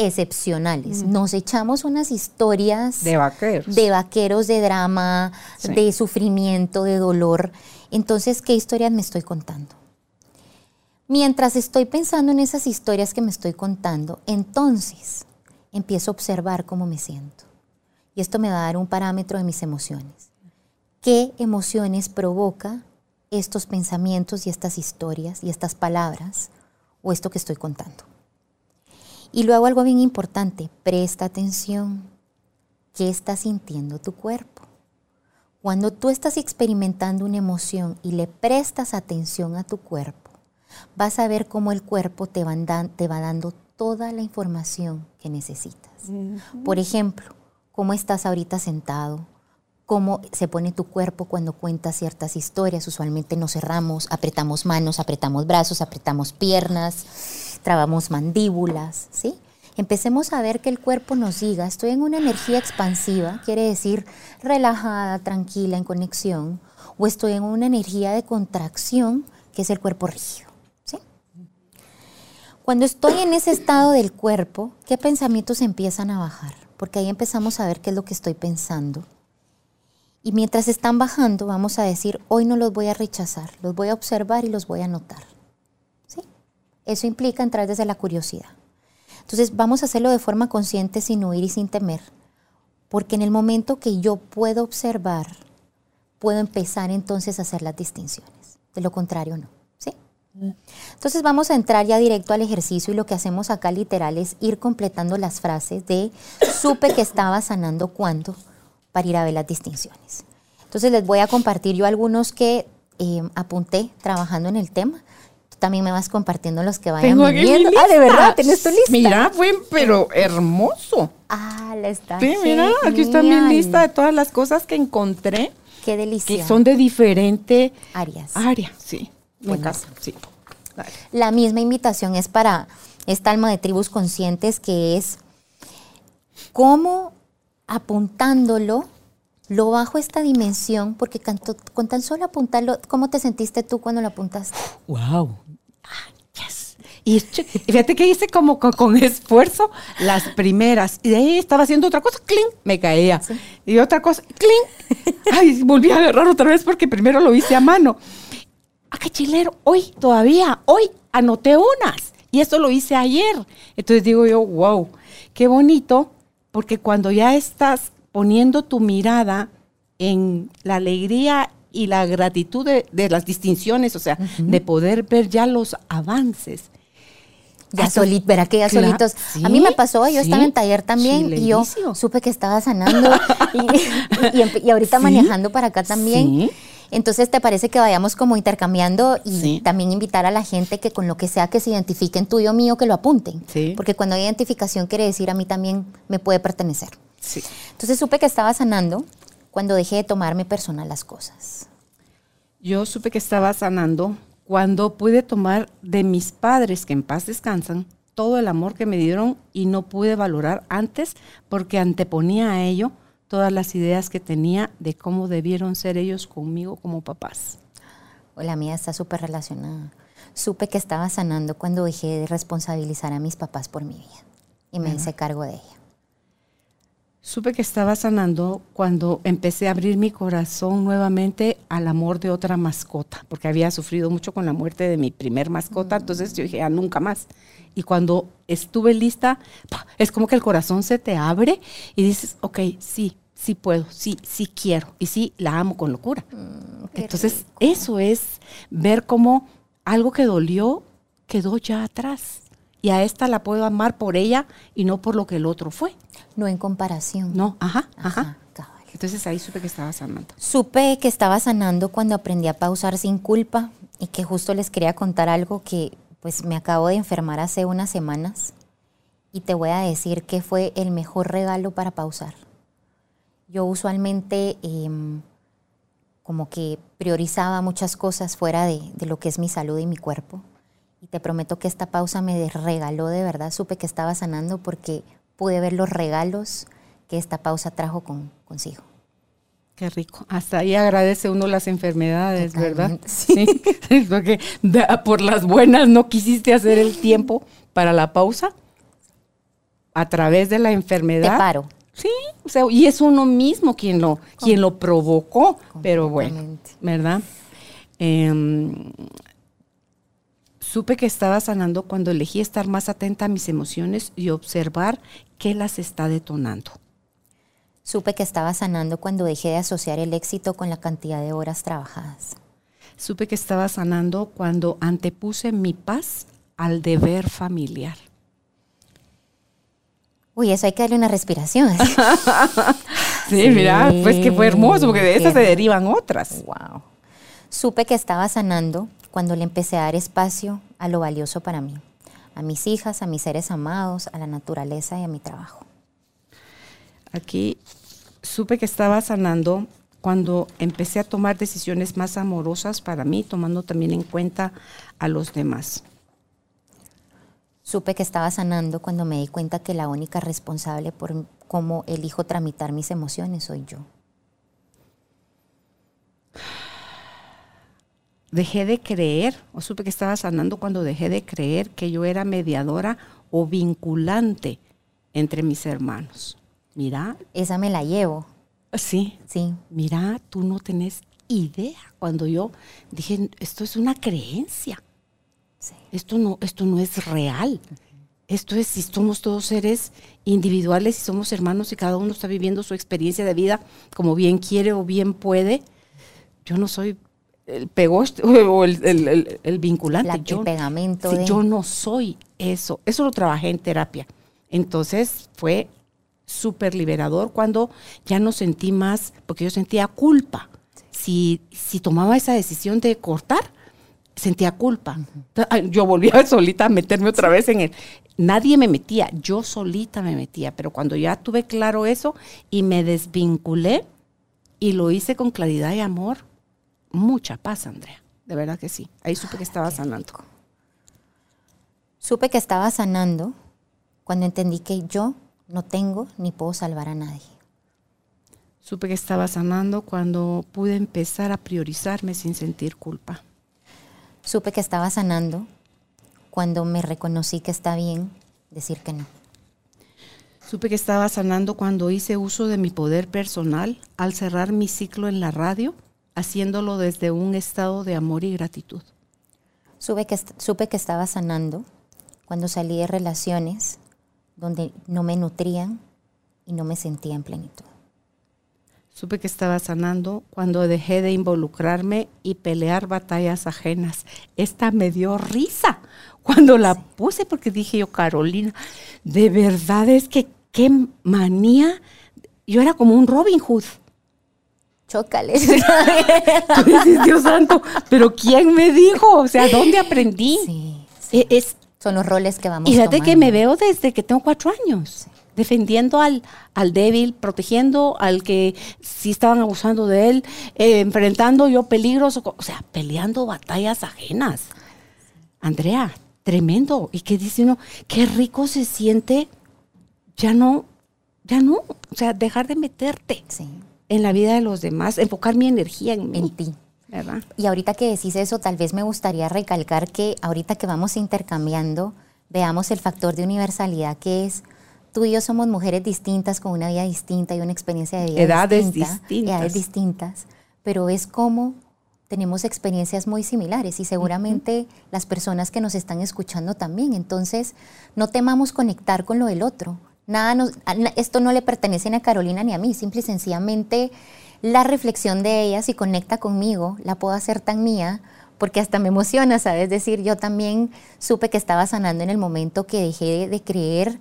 excepcionales. Nos echamos unas historias de vaqueros, de, vaqueros, de drama, de sufrimiento, de dolor. Entonces, ¿qué historias me estoy contando? Mientras estoy pensando en esas historias que me estoy contando, entonces empiezo a observar cómo me siento. Y esto me va a dar un parámetro de mis emociones. ¿Qué emociones provoca estos pensamientos y estas historias y estas palabras o esto que estoy contando? Y luego algo bien importante, presta atención. ¿Qué está sintiendo tu cuerpo? Cuando tú estás experimentando una emoción y le prestas atención a tu cuerpo, vas a ver cómo el cuerpo te va, te va dando toda la información que necesitas. Por ejemplo, cómo estás ahorita sentado, cómo se pone tu cuerpo cuando cuentas ciertas historias. Usualmente nos cerramos, apretamos manos, apretamos brazos, apretamos piernas trabamos mandíbulas, ¿sí? Empecemos a ver que el cuerpo nos diga, estoy en una energía expansiva, quiere decir relajada, tranquila, en conexión, o estoy en una energía de contracción, que es el cuerpo rígido. ¿sí? Cuando estoy en ese estado del cuerpo, ¿qué pensamientos empiezan a bajar? Porque ahí empezamos a ver qué es lo que estoy pensando. Y mientras están bajando, vamos a decir, hoy no los voy a rechazar, los voy a observar y los voy a notar. Eso implica entrar desde la curiosidad. Entonces vamos a hacerlo de forma consciente, sin huir y sin temer, porque en el momento que yo puedo observar, puedo empezar entonces a hacer las distinciones. De lo contrario, no. ¿sí? Entonces vamos a entrar ya directo al ejercicio y lo que hacemos acá literal es ir completando las frases de supe que estaba sanando cuando para ir a ver las distinciones. Entonces les voy a compartir yo algunos que eh, apunté trabajando en el tema también me vas compartiendo los que vayan viendo. Ah, de verdad, tenés tu lista. Mira, fue pero hermoso. Ah, la está. Sí, mira, aquí está mi lista de todas las cosas que encontré. Qué delicia. Que son de diferente áreas. Área, sí. Buenas. sí. La misma invitación es para esta alma de tribus conscientes que es cómo apuntándolo lo bajo esta dimensión, porque con tan solo apuntarlo, ¿cómo te sentiste tú cuando lo apuntaste? ¡Wow! Y fíjate que hice como con, esfuerzo las primeras. Y de ahí estaba haciendo otra cosa, ¡cling! Me caía. Y otra cosa, ¡cling! Ay, volví a agarrar otra vez porque primero lo hice a mano. ¡Ah, qué chilero! Hoy todavía, hoy anoté unas. Y eso lo hice ayer. Entonces digo yo, wow, qué bonito, porque cuando ya estás poniendo tu mirada en la alegría y la gratitud de, las distinciones, o sea, de poder ver ya los avances, Ya solitos, verá que ya solitos. A mí me pasó, yo estaba en taller también y yo supe que estaba sanando y, ahorita manejando para acá también. Entonces, ¿te parece que vayamos como intercambiando y también invitar a la gente que con lo que sea que se identifiquen tuyo mío, que lo apunten? Porque cuando hay identificación quiere decir a mí también me puede pertenecer. Entonces supe que estaba sanando cuando dejé de tomarme personal las cosas. Yo supe que estaba sanando cuando pude tomar de mis padres, que en paz descansan, todo el amor que me dieron y no pude valorar antes porque anteponía a ello todas las ideas que tenía de cómo debieron ser ellos conmigo como papás. la mía está súper relacionada. Supe que estaba sanando cuando dejé de responsabilizar a mis papás por mi vida y me hice cargo de ella. Supe que estaba sanando cuando empecé a abrir mi corazón nuevamente al amor de otra mascota, porque había sufrido mucho con la muerte de mi primer mascota, mm. entonces yo dije, ya nunca más. Y cuando estuve lista, es como que el corazón se te abre y dices, ok, sí, sí puedo, sí, sí quiero, y sí la amo con locura. Mm, entonces, eso es ver cómo algo que dolió quedó ya atrás y a esta la puedo amar por ella y no por lo que el otro fue. No en comparación. No, ajá, ajá. Entonces ahí supe que estaba sanando. Supe que estaba sanando cuando aprendí a pausar sin culpa y que justo les quería contar algo que pues me acabo de enfermar hace unas semanas y te voy a decir que fue el mejor regalo para pausar. Yo usualmente em, como que priorizaba muchas cosas fuera de lo que es mi salud y mi cuerpo y te prometo que esta pausa me regaló de verdad, supe que estaba sanando porque pude ver los regalos que esta pausa trajo con, consigo. Qué rico. Hasta ahí agradece uno las enfermedades, ¿verdad? Sí. Porque por las buenas no quisiste hacer el tiempo para la pausa. A través de la enfermedad. Te paro. Sí, o sea, y es uno mismo quien lo, quien lo provocó, pero bueno, ¿verdad? Eh, Supe que estaba sanando cuando elegí estar más atenta a mis emociones y observar qué las está detonando. Supe que estaba sanando cuando dejé de asociar el éxito con la cantidad de horas trabajadas. Supe que estaba sanando cuando antepuse mi paz al deber familiar. Uy, eso hay que darle una respiración. sí, mira, pues que fue hermoso, porque de esas se derivan otras. Wow. Supe que estaba sanando cuando le empecé a dar espacio a lo valioso para mí, a mis hijas, a mis seres amados, a la naturaleza y a mi trabajo. Aquí supe que estaba sanando cuando empecé a tomar decisiones más amorosas para mí, tomando también en cuenta a los demás. Supe que estaba sanando cuando me di cuenta que la única responsable por cómo elijo tramitar mis emociones soy yo. Dejé de creer, o supe que estaba sanando cuando dejé de creer que yo era mediadora o vinculante entre mis hermanos. Mira. Esa me la llevo. Sí. Sí. Mira, tú no tenés idea. Cuando yo dije, esto es una creencia. Esto, no, esto no es real. Esto es si somos todos seres individuales y somos hermanos y cada uno está viviendo su experiencia de vida como bien quiere o bien puede. Yo no soy el pegó o el, vinculante. yo, pegamento. Yo no soy eso. Eso lo trabajé en terapia. Entonces fue súper liberador cuando ya no sentí más, porque yo sentía culpa. Si, si tomaba esa decisión de cortar, sentía culpa. Yo volvía solita a meterme otra vez en el... Nadie me metía, yo solita me metía, pero cuando ya tuve claro eso y me desvinculé y lo hice con claridad y amor, mucha paz, Andrea. De verdad que sí. Ahí supe que estaba sanando. Supe que estaba sanando cuando entendí que yo no tengo ni puedo salvar a nadie. Supe que estaba sanando cuando pude empezar a priorizarme sin sentir culpa. Supe que estaba sanando cuando me reconocí que está bien decir que no. Supe que estaba sanando cuando hice uso de mi poder personal al cerrar mi ciclo en la radio haciéndolo desde un estado de amor y gratitud. Supe que, supe que estaba sanando cuando salí de relaciones donde no me nutrían y no me sentía en plenitud. Supe que estaba sanando cuando dejé de involucrarme y pelear batallas ajenas. Esta me dio risa cuando la puse porque dije yo, Carolina, de verdad es que qué manía. Yo era como un Robin Hood. Chócales. Tú dices, Dios santo, pero ¿quién me dijo? O sea, ¿dónde aprendí? Sí, e, Es, Son los roles que vamos Y fíjate que me veo desde que tengo cuatro años defendiendo al, al débil, protegiendo al que sí estaban abusando de él, eh, enfrentando yo peligros, o sea, peleando batallas ajenas. Andrea, tremendo. ¿Y qué dice uno? Qué rico se siente ya no, ya no, o sea, dejar de meterte en la vida de los demás, enfocar mi energía en, en ti. ¿verdad? Y ahorita que decís eso, tal vez me gustaría recalcar que ahorita que vamos intercambiando, veamos el factor de universalidad que es tú y yo somos mujeres distintas con una vida distinta y una experiencia de vida edades distintas. Edades distintas, pero es como tenemos experiencias muy similares y seguramente las personas que nos están escuchando también. Entonces, no temamos conectar con lo del otro. Nada esto no le pertenece ni a Carolina ni a mí, simple y sencillamente la reflexión de ella, si conecta conmigo, la puedo hacer tan mía, porque hasta me emociona, ¿sabes? decir, yo también supe que estaba sanando en el momento que dejé de creer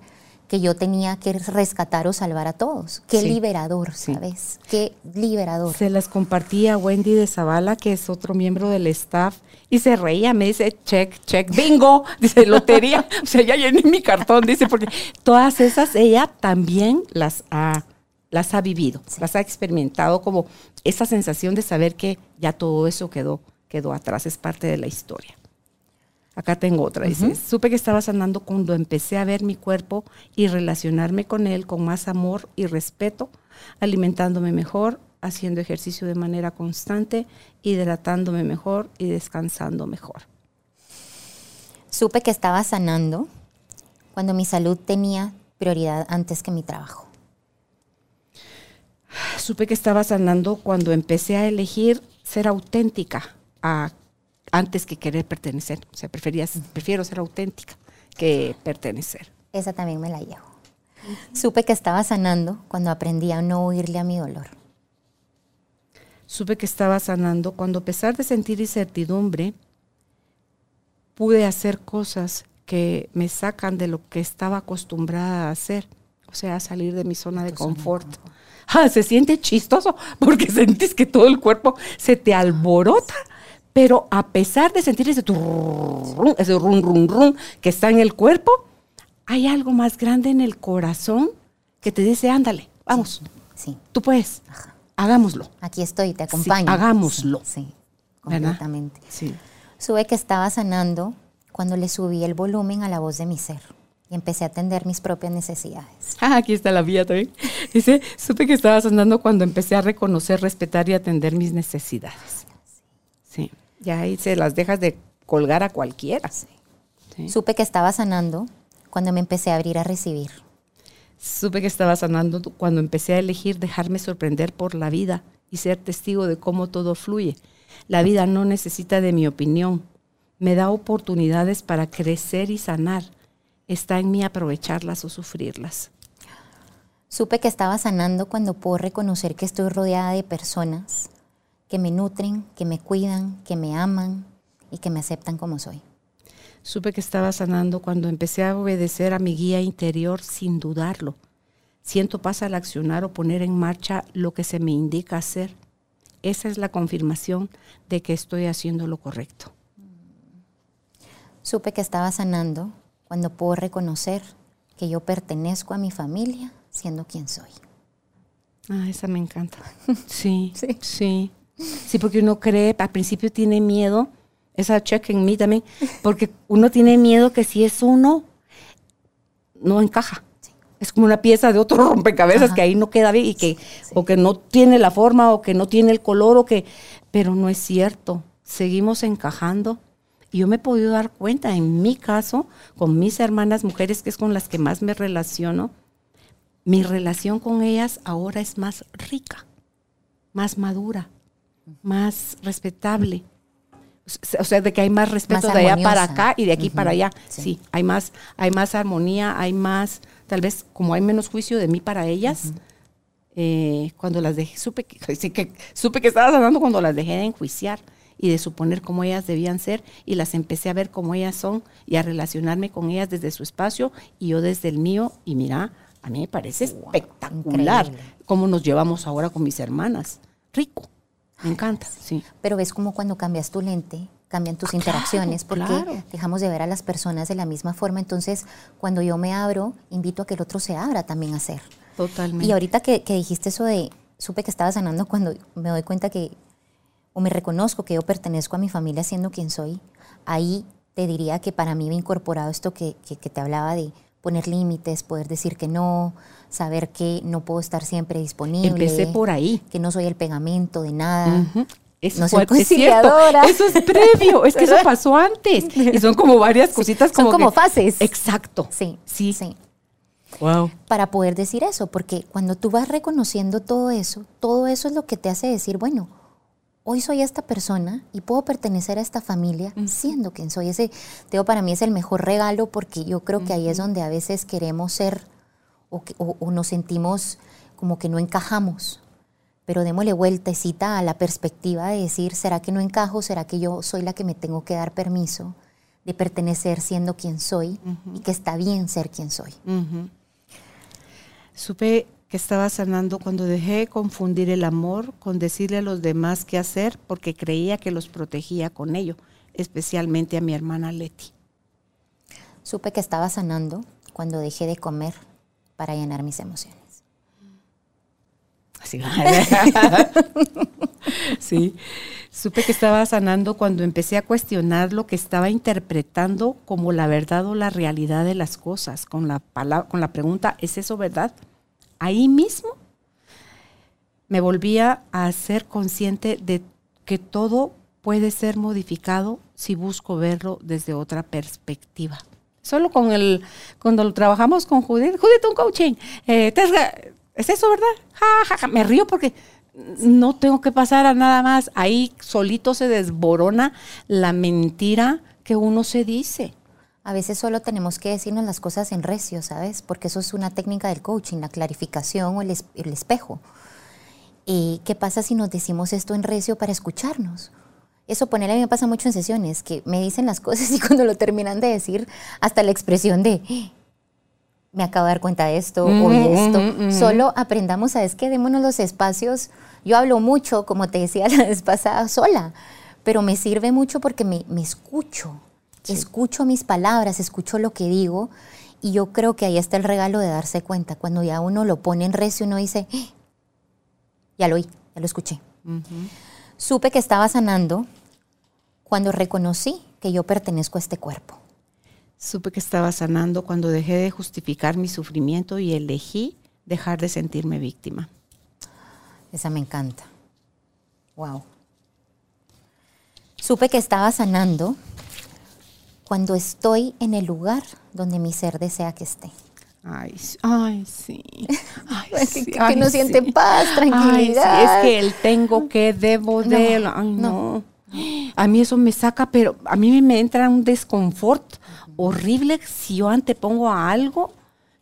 que yo tenía que rescatar o salvar a todos. Qué liberador, ¿sabes? Qué liberador. Se las compartía a Wendy de Zavala, que es otro miembro del staff, y se reía, me dice, check, check, bingo, dice, lotería, o sea, ya llené mi cartón, dice, porque todas esas ella también las ha, las ha vivido, las ha experimentado como esa sensación de saber que ya todo eso quedó, quedó atrás, es parte de la historia. Acá tengo otra. Dice, supe que estaba sanando cuando empecé a ver mi cuerpo y relacionarme con él con más amor y respeto, alimentándome mejor, haciendo ejercicio de manera constante, hidratándome mejor y descansando mejor. Supe que estaba sanando cuando mi salud tenía prioridad antes que mi trabajo. Supe que estaba sanando cuando empecé a elegir ser auténtica, a antes que querer pertenecer. O sea, preferías, prefiero ser auténtica que pertenecer. Esa también me la llevo. Supe que estaba sanando cuando aprendí a no oírle a mi dolor. Supe que estaba sanando cuando a pesar de sentir incertidumbre, pude hacer cosas que me sacan de lo que estaba acostumbrada a hacer. O sea, salir de mi zona de confort. Ah, se siente chistoso porque sentís que todo el cuerpo se te alborota pero a pesar de sentir ese ese rum, rum, rum que está en el cuerpo, hay algo más grande en el corazón que te dice, ándale, vamos. Sí. Tú puedes. Hagámoslo. Aquí estoy, te acompaño. hagámoslo. Sí, completamente. Sí. Sube que estaba sanando cuando le subí el volumen a la voz de mi ser y empecé a atender mis propias necesidades. Ah, aquí está la vía también. Dice, supe que estaba sanando cuando empecé a reconocer, respetar y atender mis necesidades. Sí. Ya ahí se las dejas de colgar a cualquiera. Supe que estaba sanando cuando me empecé a abrir a recibir. Supe que estaba sanando cuando empecé a elegir dejarme sorprender por la vida y ser testigo de cómo todo fluye. La vida no necesita de mi opinión. Me da oportunidades para crecer y sanar. Está en mí aprovecharlas o sufrirlas. Supe que estaba sanando cuando puedo reconocer que estoy rodeada de personas que me nutren, que me cuidan, que me aman y que me aceptan como soy. Supe que estaba sanando cuando empecé a obedecer a mi guía interior sin dudarlo. Siento paz al accionar o poner en marcha lo que se me indica hacer. Esa es la confirmación de que estoy haciendo lo correcto. Supe que estaba sanando cuando puedo reconocer que yo pertenezco a mi familia siendo quien soy. Ah, esa me encanta. Sí, sí. sí. Sí, porque uno cree, al principio tiene miedo, esa check en mí también, porque uno tiene miedo que si es uno, no encaja. Es como una pieza de otro rompecabezas que ahí no queda bien y que, o que no tiene la forma, o que no tiene el color, o que, pero no es cierto. Seguimos encajando. Y yo me he podido dar cuenta, en mi caso, con mis hermanas mujeres, que es con las que más me relaciono, mi relación con ellas ahora es más rica, más madura, más respetable. O sea, de que hay más respeto de allá para acá y de aquí para allá. Sí. hay más, hay más armonía, hay más, tal vez como hay menos juicio de mí para ellas, eh, cuando las dejé, supe que, que, supe que estaba sanando cuando las dejé de enjuiciar y de suponer cómo ellas debían ser y las empecé a ver como ellas son y a relacionarme con ellas desde su espacio y yo desde el mío y mira, a mí me parece espectacular cómo nos llevamos ahora con mis hermanas. Rico, me encanta, sí. Pero ves como cuando cambias tu lente, cambian tus ah, interacciones porque dejamos de ver a las personas de la misma forma. Entonces, cuando yo me abro, invito a que el otro se abra también a ser. Totalmente. Y ahorita que, que dijiste eso de, supe que estaba sanando cuando me doy cuenta que o me reconozco que yo pertenezco a mi familia siendo quien soy, ahí te diría que para mí me he incorporado esto que, te hablaba de poner límites, poder decir que no, saber que no puedo estar siempre disponible. Empecé por ahí. Que no soy el pegamento de nada. Eso no soy es cierto. Eso es previo, es que eso pasó antes. Y son como varias cositas como. Son como fases. Exacto. Sí. Sí. sí. Wow. Para poder decir eso, porque cuando tú vas reconociendo todo eso, todo eso es lo que te hace decir, bueno, hoy soy esta persona y puedo pertenecer a esta familia siendo quien soy. Ese, Teo, para mí es el mejor regalo porque yo creo que ahí es donde a veces queremos ser o, nos sentimos como que no encajamos. Pero démosle vueltecita a la perspectiva de decir, ¿será que no encajo? ¿Será que yo soy la que me tengo que dar permiso de pertenecer siendo quien soy y que está bien ser quien soy? Supe que estaba sanando cuando dejé de confundir el amor con decirle a los demás qué hacer porque creía que los protegía con ello, especialmente a mi hermana Leti. Supe que estaba sanando cuando dejé de comer para llenar mis emociones. Así sí. Supe que estaba sanando cuando empecé a cuestionar lo que estaba interpretando como la verdad o la realidad de las cosas, con la, con la pregunta, ¿es eso verdad? ahí mismo me volvía a ser consciente de que todo puede ser modificado si busco verlo desde otra perspectiva. Solo con el, cuando lo trabajamos con Judith, Judith, un coaching, eh, ¿es eso verdad? Me río porque no tengo que pasar a nada más. Ahí solito se desborona la mentira que uno se dice. A veces solo tenemos que decirnos las cosas en recio, ¿sabes? Porque eso es una técnica del coaching, la clarificación o el, espejo. ¿Y qué pasa si nos decimos esto en recio para escucharnos? Eso ponerle a mí me pasa mucho en sesiones, que me dicen las cosas y cuando lo terminan de decir, hasta la expresión de, ¡Ah! me acabo de dar cuenta de esto o de esto. Solo aprendamos, ¿sabes qué? Démonos los espacios. Yo hablo mucho, como te decía la vez pasada, sola, pero me sirve mucho porque me, me escucho Escucho mis palabras, escucho lo que digo y yo creo que ahí está el regalo de darse cuenta. Cuando ya uno lo pone en recio, uno dice, ¡Ah! ya lo oí, ya lo escuché. Supe que estaba sanando cuando reconocí que yo pertenezco a este cuerpo. Supe que estaba sanando cuando dejé de justificar mi sufrimiento y elegí dejar de sentirme víctima. Esa me encanta. Wow. Supe que estaba sanando cuando estoy en el lugar donde mi ser desea que esté. Ay, ay, sí. que, no siente paz, tranquilidad. es que el tengo que, debo de. ay, no. A mí eso me saca, pero a mí me entra un desconfort horrible si yo antepongo a algo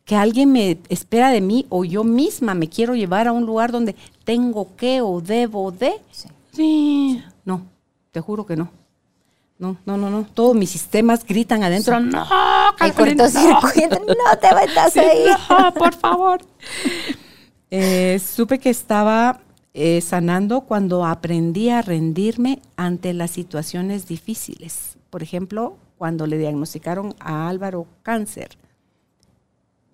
que alguien me espera de mí o yo misma me quiero llevar a un lugar donde tengo que o debo de. sí. No, te juro que no. No, no, no, no. Todos mis sistemas gritan adentro. No, no, no te metas ahí. No, por favor. Eh, supe que estaba eh, sanando cuando aprendí a rendirme ante las situaciones difíciles. Por ejemplo, cuando le diagnosticaron a Álvaro cáncer.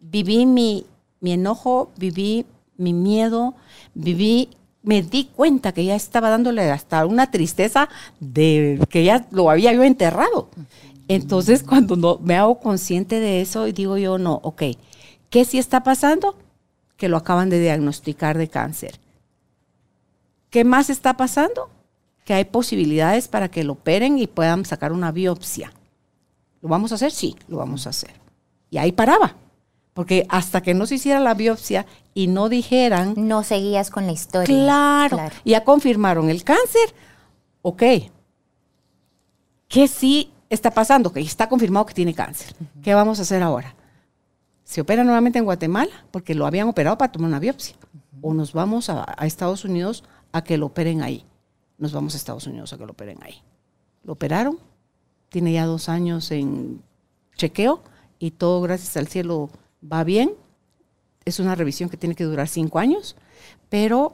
Viví mi, mi enojo, viví mi miedo, viví me di cuenta que ya estaba dándole hasta una tristeza de que ya lo había yo enterrado. Entonces, cuando no, me hago consciente de eso, digo yo, no, ok, ¿qué sí está pasando? Que lo acaban de diagnosticar de cáncer. ¿Qué más está pasando? Que hay posibilidades para que lo operen y puedan sacar una biopsia. ¿Lo vamos a hacer? Sí, lo vamos a hacer. Y ahí paraba. Porque hasta que no se hiciera la biopsia y no dijeran... No seguías con la historia. Claro, ya confirmaron el cáncer. Ok. ¿Qué sí está pasando? Que está confirmado que tiene cáncer. ¿Qué vamos a hacer ahora? se opera nuevamente en Guatemala porque lo habían operado para tomar una biopsia. O nos vamos a, Estados Unidos a que lo operen ahí. Nos vamos a Estados Unidos a que lo operen ahí. Lo operaron, tiene ya dos años en chequeo y todo, gracias al cielo, va bien. Es una revisión que tiene que durar cinco años, pero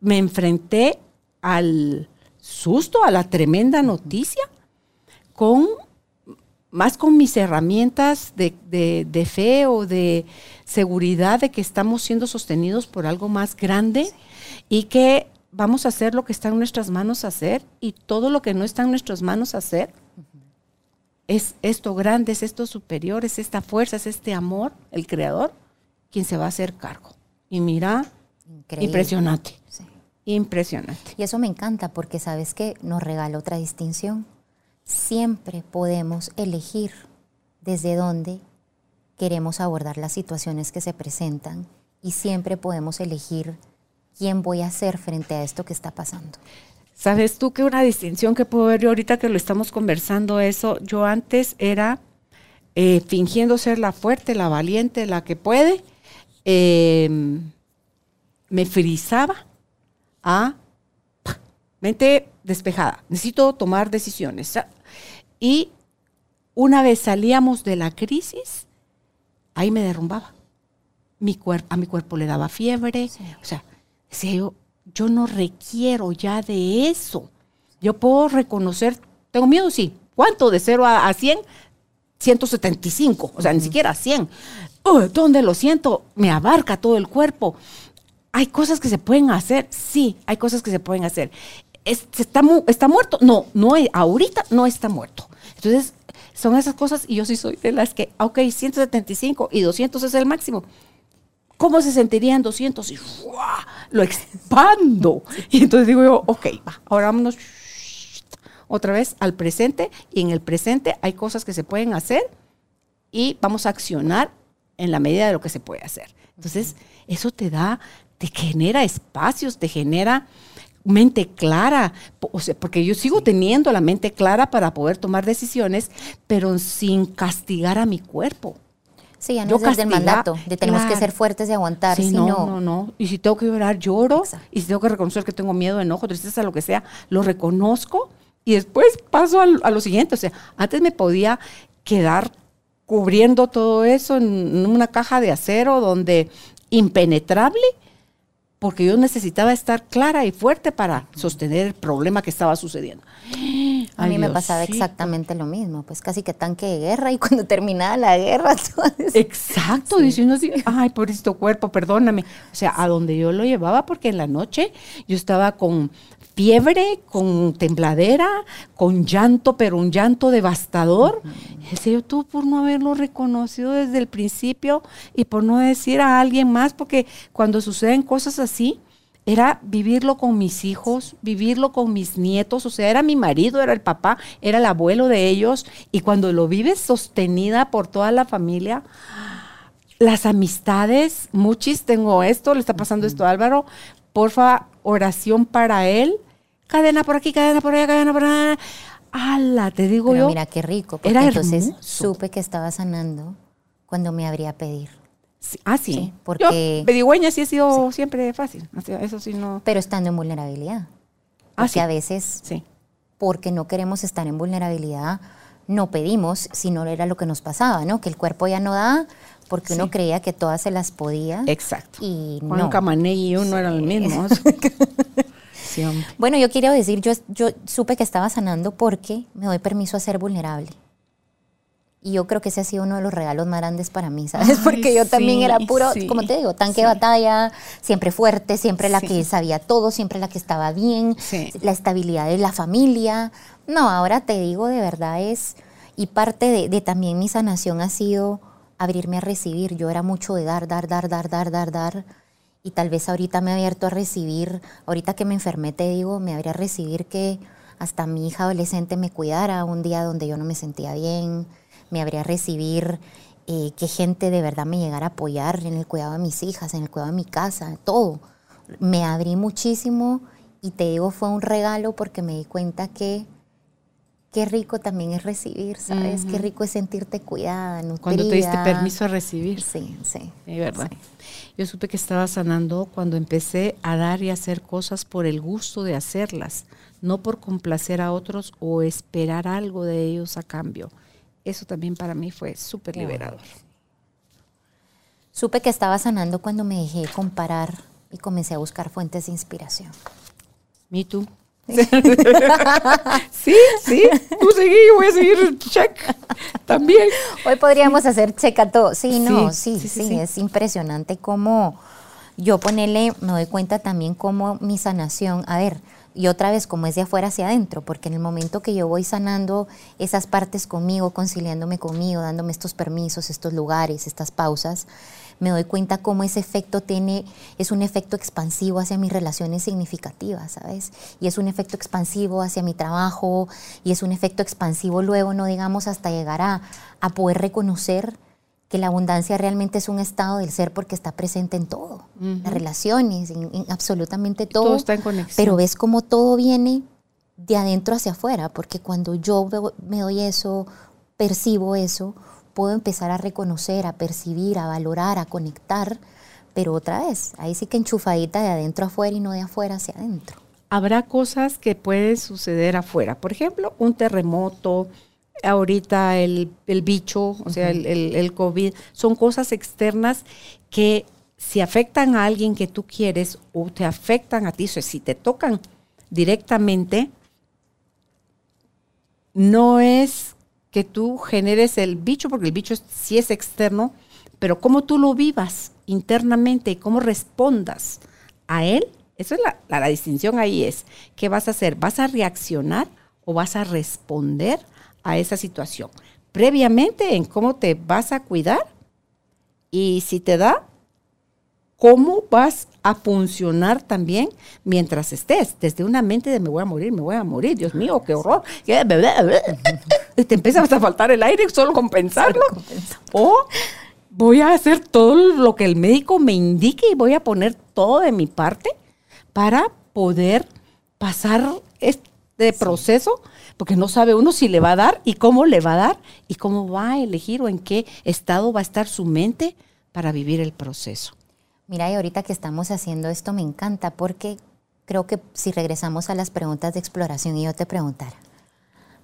me enfrenté al susto, a la tremenda noticia, con más con mis herramientas de, fe o de seguridad de que estamos siendo sostenidos por algo más grande y que vamos a hacer lo que está en nuestras manos hacer y todo lo que no está en nuestras manos hacer es esto grande, es esto superior, es esta fuerza, es este amor, el creador, quien se va a hacer cargo. Y mira, impresionante. Impresionante. Y eso me encanta porque sabes que nos regala otra distinción siempre podemos elegir desde dónde queremos abordar las situaciones que se presentan y siempre podemos elegir quién voy a ser frente a esto que está pasando. Sabes tú que una distinción que puedo ver yo ahorita que lo estamos conversando eso, yo antes era eh, fingiendo ser la fuerte, la valiente, la que puede, em, me frizaba a mente despejada. Necesito tomar decisiones. Y una vez salíamos de la crisis, ahí me derrumbaba. Mi cuerpo, a mi cuerpo le daba fiebre. O sea, decía yo, yo no requiero ya de eso. Yo puedo reconocer, tengo miedo, sí. ¿Cuánto? De 0 a, 100, 175, o sea, ni siquiera 100. ¿Dónde lo siento? Me abarca todo el cuerpo. ¿Hay cosas que se pueden hacer? Sí, hay cosas que se pueden hacer está, está muerto. No, no, ahorita no está muerto. Entonces, son esas cosas y yo sí soy de las que, ok, 175 y 200 es el máximo. ¿Cómo se sentiría en 200? Y lo expando. Y entonces digo yo, ok, ahora vámonos otra vez al presente y en el presente hay cosas que se pueden hacer y vamos a accionar en la medida de lo que se puede hacer. Entonces, eso te da, te genera espacios, te genera mente clara, o sea, porque yo sigo teniendo la mente clara para poder tomar decisiones, pero sin castigar a mi cuerpo. Sí, ya no es desde el mandato, de tenemos que ser fuertes y aguantar. Sí, no, no, no, Y si tengo que llorar, lloro. Y si tengo que reconocer que tengo miedo, enojo, tristeza, lo que sea, lo reconozco y después paso a, lo siguiente. O sea, antes me podía quedar cubriendo todo eso en una caja de acero donde impenetrable porque yo necesitaba estar clara y fuerte para sostener el problema que estaba sucediendo. A mí me pasaba exactamente lo mismo, pues casi que tanque de guerra y cuando terminaba la guerra. Exacto, diciendo así, ay, por esto cuerpo, perdóname. O sea, a donde yo lo llevaba, porque en la noche yo estaba con fiebre, con tembladera, con llanto, pero un llanto devastador. Ese yo tú por no haberlo reconocido desde el principio y por no decir a alguien más, porque cuando suceden cosas así, era vivirlo con mis hijos, vivirlo con mis nietos, o sea, era mi marido, era el papá, era el abuelo de ellos, y cuando lo vives sostenida por toda la familia, las amistades, muchis, tengo esto, le está pasando esto a Álvaro, porfa, oración para él, cadena por aquí, cadena por allá, cadena por allá. ¡Hala! Te digo yo. Mira qué rico. Porque era entonces supe que estaba sanando cuando me habría pedir. ah, sí. porque. Yo, pedigüeña sí ha sido siempre fácil. Eso sí no. Pero estando en vulnerabilidad. Ah, porque a veces, sí. porque no queremos estar en vulnerabilidad, no pedimos si no era lo que nos pasaba, ¿no? Que el cuerpo ya no da, porque uno creía que todas se las podía. Exacto. Y Juan no. Y uno eran los mismos. Bueno, yo quiero decir, yo, yo supe que estaba sanando porque me doy permiso a ser vulnerable. Y yo creo que ese ha sido uno de los regalos más grandes para mí, ¿sabes? Porque yo también era puro, como te digo, tanque de batalla, siempre fuerte, siempre la que sabía todo, siempre la que estaba bien, la estabilidad de la familia. No, ahora te digo, de verdad es, y parte de, de también mi sanación ha sido abrirme a recibir. Yo era mucho de dar, dar, dar, dar, dar, dar, dar y tal vez ahorita me he abierto a recibir, ahorita que me enfermé te digo, me habría a recibir que hasta mi hija adolescente me cuidara un día donde yo no me sentía bien, me habría a recibir eh, que gente de verdad me llegara a apoyar en el cuidado de mis hijas, en el cuidado de mi casa, todo. Me abrí muchísimo y te digo, fue un regalo porque me di cuenta que qué rico también es recibir, ¿sabes? Qué rico es sentirte cuidada, nutrida. Cuando te diste permiso a recibir. Sí, sí. Es verdad. Yo supe que estaba sanando cuando empecé a dar y hacer cosas por el gusto de hacerlas, no por complacer a otros o esperar algo de ellos a cambio. Eso también para mí fue súper liberador. Supe que estaba sanando cuando me dejé comparar y comencé a buscar fuentes de inspiración. ¿Me tú? sí, sí, tú seguí, voy a seguir check también. Hoy podríamos hacer check a todo. Sí, no, sí sí, sí, es impresionante cómo yo ponerle, me doy cuenta también cómo mi sanación, a ver, y otra vez como es de afuera hacia adentro, porque en el momento que yo voy sanando esas partes conmigo, conciliándome conmigo, dándome estos permisos, estos lugares, estas pausas, me doy cuenta cómo ese efecto tiene, es un efecto expansivo hacia mis relaciones significativas, ¿sabes? Y es un efecto expansivo hacia mi trabajo y es un efecto expansivo luego, no digamos, hasta llegar a, poder reconocer que la abundancia realmente es un estado del ser porque está presente en todo, en las relaciones, en, absolutamente todo. Todo está en conexión. Pero ves cómo todo viene de adentro hacia afuera, porque cuando yo me doy eso, percibo eso, puedo empezar a reconocer, a percibir, a valorar, a conectar, pero otra vez, ahí sí que enchufadita de adentro afuera y no de afuera hacia adentro. Habrá cosas que pueden suceder afuera, por ejemplo, un terremoto, ahorita el, bicho, o sea, el, el, COVID, son cosas externas que si afectan a alguien que tú quieres o te afectan a ti, o sea, si te tocan directamente, no es que tú generes el bicho, porque el bicho sí es externo, pero cómo tú lo vivas internamente y cómo respondas a él, eso es la, la, distinción ahí es, ¿qué vas a hacer? ¿Vas a reaccionar o vas a responder a esa situación? Previamente en cómo te vas a cuidar y si te da, cómo vas a funcionar también mientras estés, desde una mente de me voy a morir, me voy a morir, Dios mío, qué horror. Y te empiezas a faltar el aire solo con pensarlo. O voy a hacer todo lo que el médico me indique y voy a poner todo de mi parte para poder pasar este proceso, porque no sabe uno si le va a dar y cómo le va a dar y cómo va a elegir o en qué estado va a estar su mente para vivir el proceso. Mira, y ahorita que estamos haciendo esto me encanta porque creo que si regresamos a las preguntas de exploración y yo te preguntara,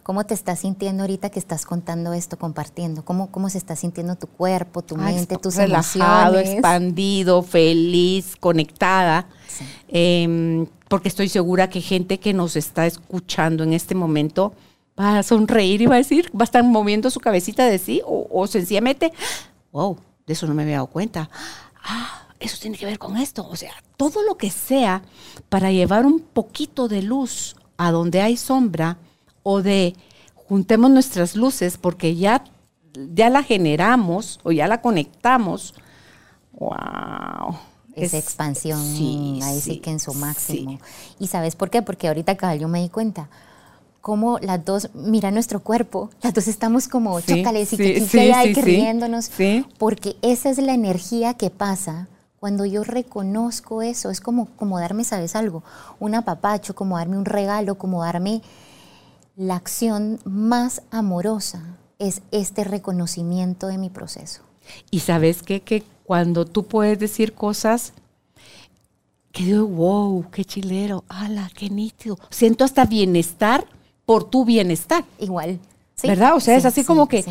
¿cómo te estás sintiendo ahorita que estás contando esto, compartiendo? ¿Cómo, cómo se está sintiendo tu cuerpo, tu mente, tus relajado, expandido, feliz, conectada? Em, porque estoy segura que gente que nos está escuchando en este momento va a sonreír y va a decir, va a estar moviendo su cabecita de sí o, o sencillamente, wow, de eso no me había dado cuenta. Ah, eso tiene que ver con esto. O sea, todo lo que sea para llevar un poquito de luz a donde hay sombra o de juntemos nuestras luces porque ya, ya la generamos o ya la conectamos. ¡Wow! Esa expansión, ahí sí, que en su máximo. ¿Y sabes por qué? Porque ahorita cabal yo me di cuenta cómo las dos, mira nuestro cuerpo, las dos estamos como chocales y que, que, riéndonos, porque esa es la energía que pasa cuando yo reconozco eso, es como, como darme, ¿sabes algo? Un apapacho, como darme un regalo, como darme la acción más amorosa, es este reconocimiento de mi proceso. Y sabes qué? que cuando tú puedes decir cosas que digo, wow, qué chilero, ala, qué nítido. Siento hasta bienestar por tu bienestar. Igual. ¿Verdad? O sea, es así como que,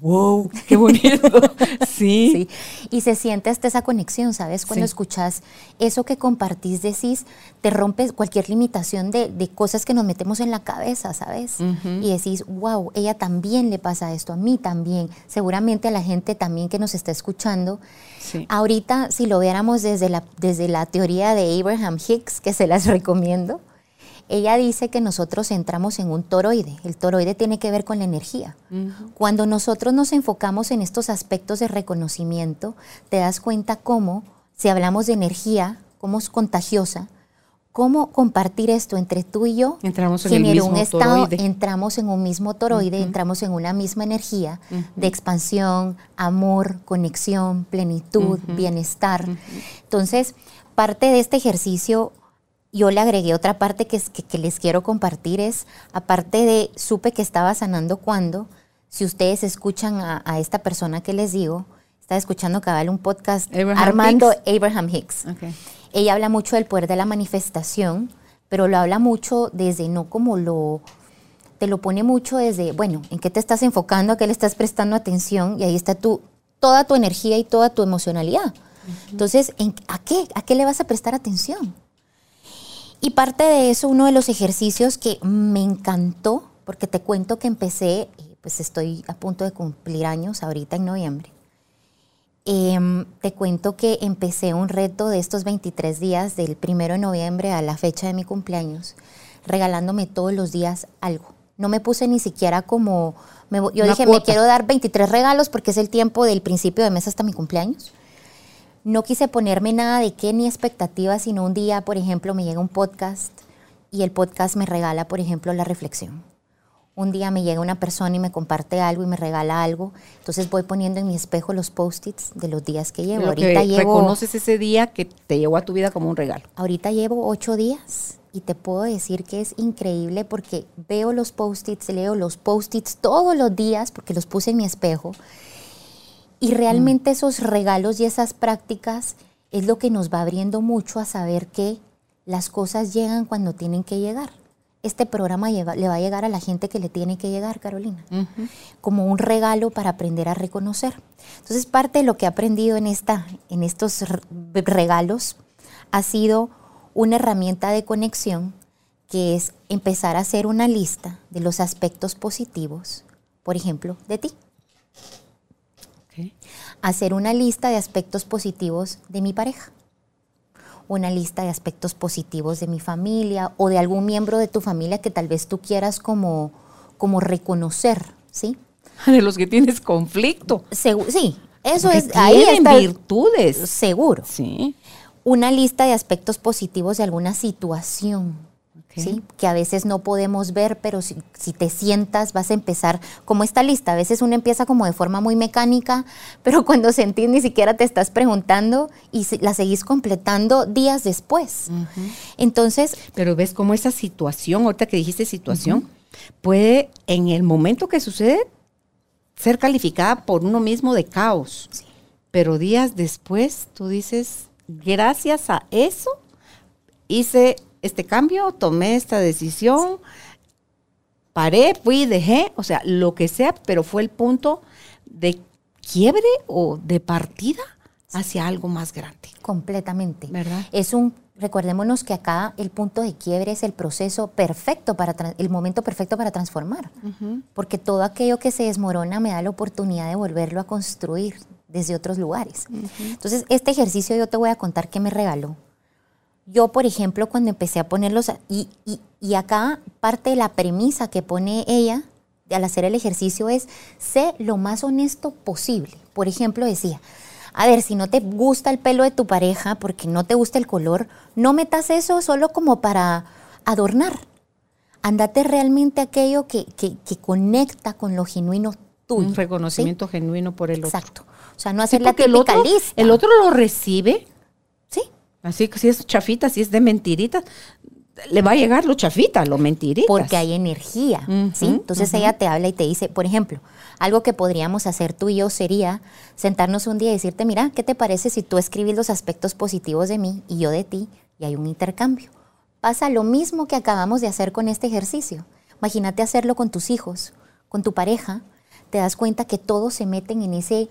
wow, qué bonito. sí. Y se siente hasta esa conexión, ¿sabes? Cuando escuchas eso que compartís, decís, te rompes cualquier limitación de, cosas que nos metemos en la cabeza, ¿sabes? Y decís, wow, ella también le pasa esto, a mí también, seguramente a la gente también que nos está escuchando. Ahorita, si lo viéramos desde la, desde la teoría de Abraham Hicks, que se las recomiendo, ella dice que nosotros entramos en un toroide. El toroide tiene que ver con la energía. Cuando nosotros nos enfocamos en estos aspectos de reconocimiento, te das cuenta cómo, si hablamos de energía, cómo es contagiosa, cómo compartir esto entre tú y yo entramos en un estado, toroide. entramos en un mismo toroide, entramos en una misma energía de expansión, amor, conexión, plenitud, bienestar. Entonces, parte de este ejercicio yo le agregué otra parte que, que, les quiero compartir es, aparte de supe que estaba sanando cuando, si ustedes escuchan a, esta persona que les digo, está escuchando cabal un podcast Armando Abraham Hicks. Ella habla mucho del poder de la manifestación, pero lo habla mucho desde no como lo te lo pone mucho desde, bueno, ¿en qué te estás enfocando? ¿A qué le estás prestando atención? Y ahí está tu, toda tu energía y toda tu emocionalidad. Entonces, ¿a qué? ¿A qué le vas a prestar atención? Y parte de eso, uno de los ejercicios que me encantó, porque te cuento que empecé, pues estoy a punto de cumplir años ahorita en noviembre. Em, te cuento que empecé un reto de estos 23 días, del primero de noviembre a la fecha de mi cumpleaños, regalándome todos los días algo. No me puse ni siquiera como, yo dije, me quiero dar 23 regalos porque es el tiempo del principio de mes hasta mi cumpleaños no quise ponerme nada de qué ni expectativas, sino un día, por ejemplo, me llega un podcast y el podcast me regala, por ejemplo, la reflexión. Un día me llega una persona y me comparte algo y me regala algo. Entonces voy poniendo en mi espejo los post-its de los días que llevo. ahorita llevo, reconoces ese día que te llegó a tu vida como un regalo. Ahorita llevo ocho días y te puedo decir que es increíble porque veo los post-its, leo los post-its todos los días porque los puse en mi espejo y realmente esos regalos y esas prácticas es lo que nos va abriendo mucho a saber que las cosas llegan cuando tienen que llegar. Este programa le va a llegar a la gente que le tiene que llegar, Carolina, como un regalo para aprender a reconocer. Entonces, parte de lo que he aprendido en, esta, en estos regalos ha sido una herramienta de conexión que es empezar a hacer una lista de los aspectos positivos, por ejemplo, de ti hacer una lista de aspectos positivos de mi pareja, una lista de aspectos positivos de mi familia o de algún miembro de tu familia que tal vez tú quieras como, como reconocer, ¿sí? De los que tienes conflicto. sí, eso es. Ahí está. virtudes. Seguro. Sí. Una lista de aspectos positivos de alguna situación que a veces no podemos ver, pero si, te sientas vas a empezar como esta lista. A veces uno empieza como de forma muy mecánica, pero cuando sentís ni siquiera te estás preguntando y la seguís completando días después. Entonces... Pero ves cómo esa situación, ahorita que dijiste situación, puede en el momento que sucede ser calificada por uno mismo de caos. Pero días después tú dices, gracias a eso hice este cambio, tomé esta decisión, paré, fui, dejé, o sea, lo que sea, pero fue el punto de quiebre o de partida hacia algo más grande. Completamente. ¿Verdad? Es un, recordémonos que acá el punto de quiebre es el proceso perfecto para, el momento perfecto para transformar. Porque todo aquello que se desmorona me da la oportunidad de volverlo a construir desde otros lugares. Entonces, este ejercicio yo te voy a contar qué me regaló. Yo, por ejemplo, cuando empecé a ponerlos, y, y, acá parte de la premisa que pone ella al hacer el ejercicio es, sé lo más honesto posible. Por ejemplo, decía, a ver, si no te gusta el pelo de tu pareja porque no te gusta el color, no metas eso solo como para adornar. Andate realmente aquello que, que, conecta con lo genuino tuyo. Un reconocimiento genuino por el otro. Exacto. O sea, no hacer la típica el otro, lista. El otro lo recibe Así que si es chafita, si es de mentiritas, le va a llegar lo chafita, lo mentiritas. Porque hay energía, ¿sí? Entonces ella te habla y te dice, por ejemplo, algo que podríamos hacer tú y yo sería sentarnos un día y decirte, mira, ¿qué te parece si tú escribes los aspectos positivos de mí y yo de ti y hay un intercambio? Pasa lo mismo que acabamos de hacer con este ejercicio. Imagínate hacerlo con tus hijos, con tu pareja, te das cuenta que todos se meten en ese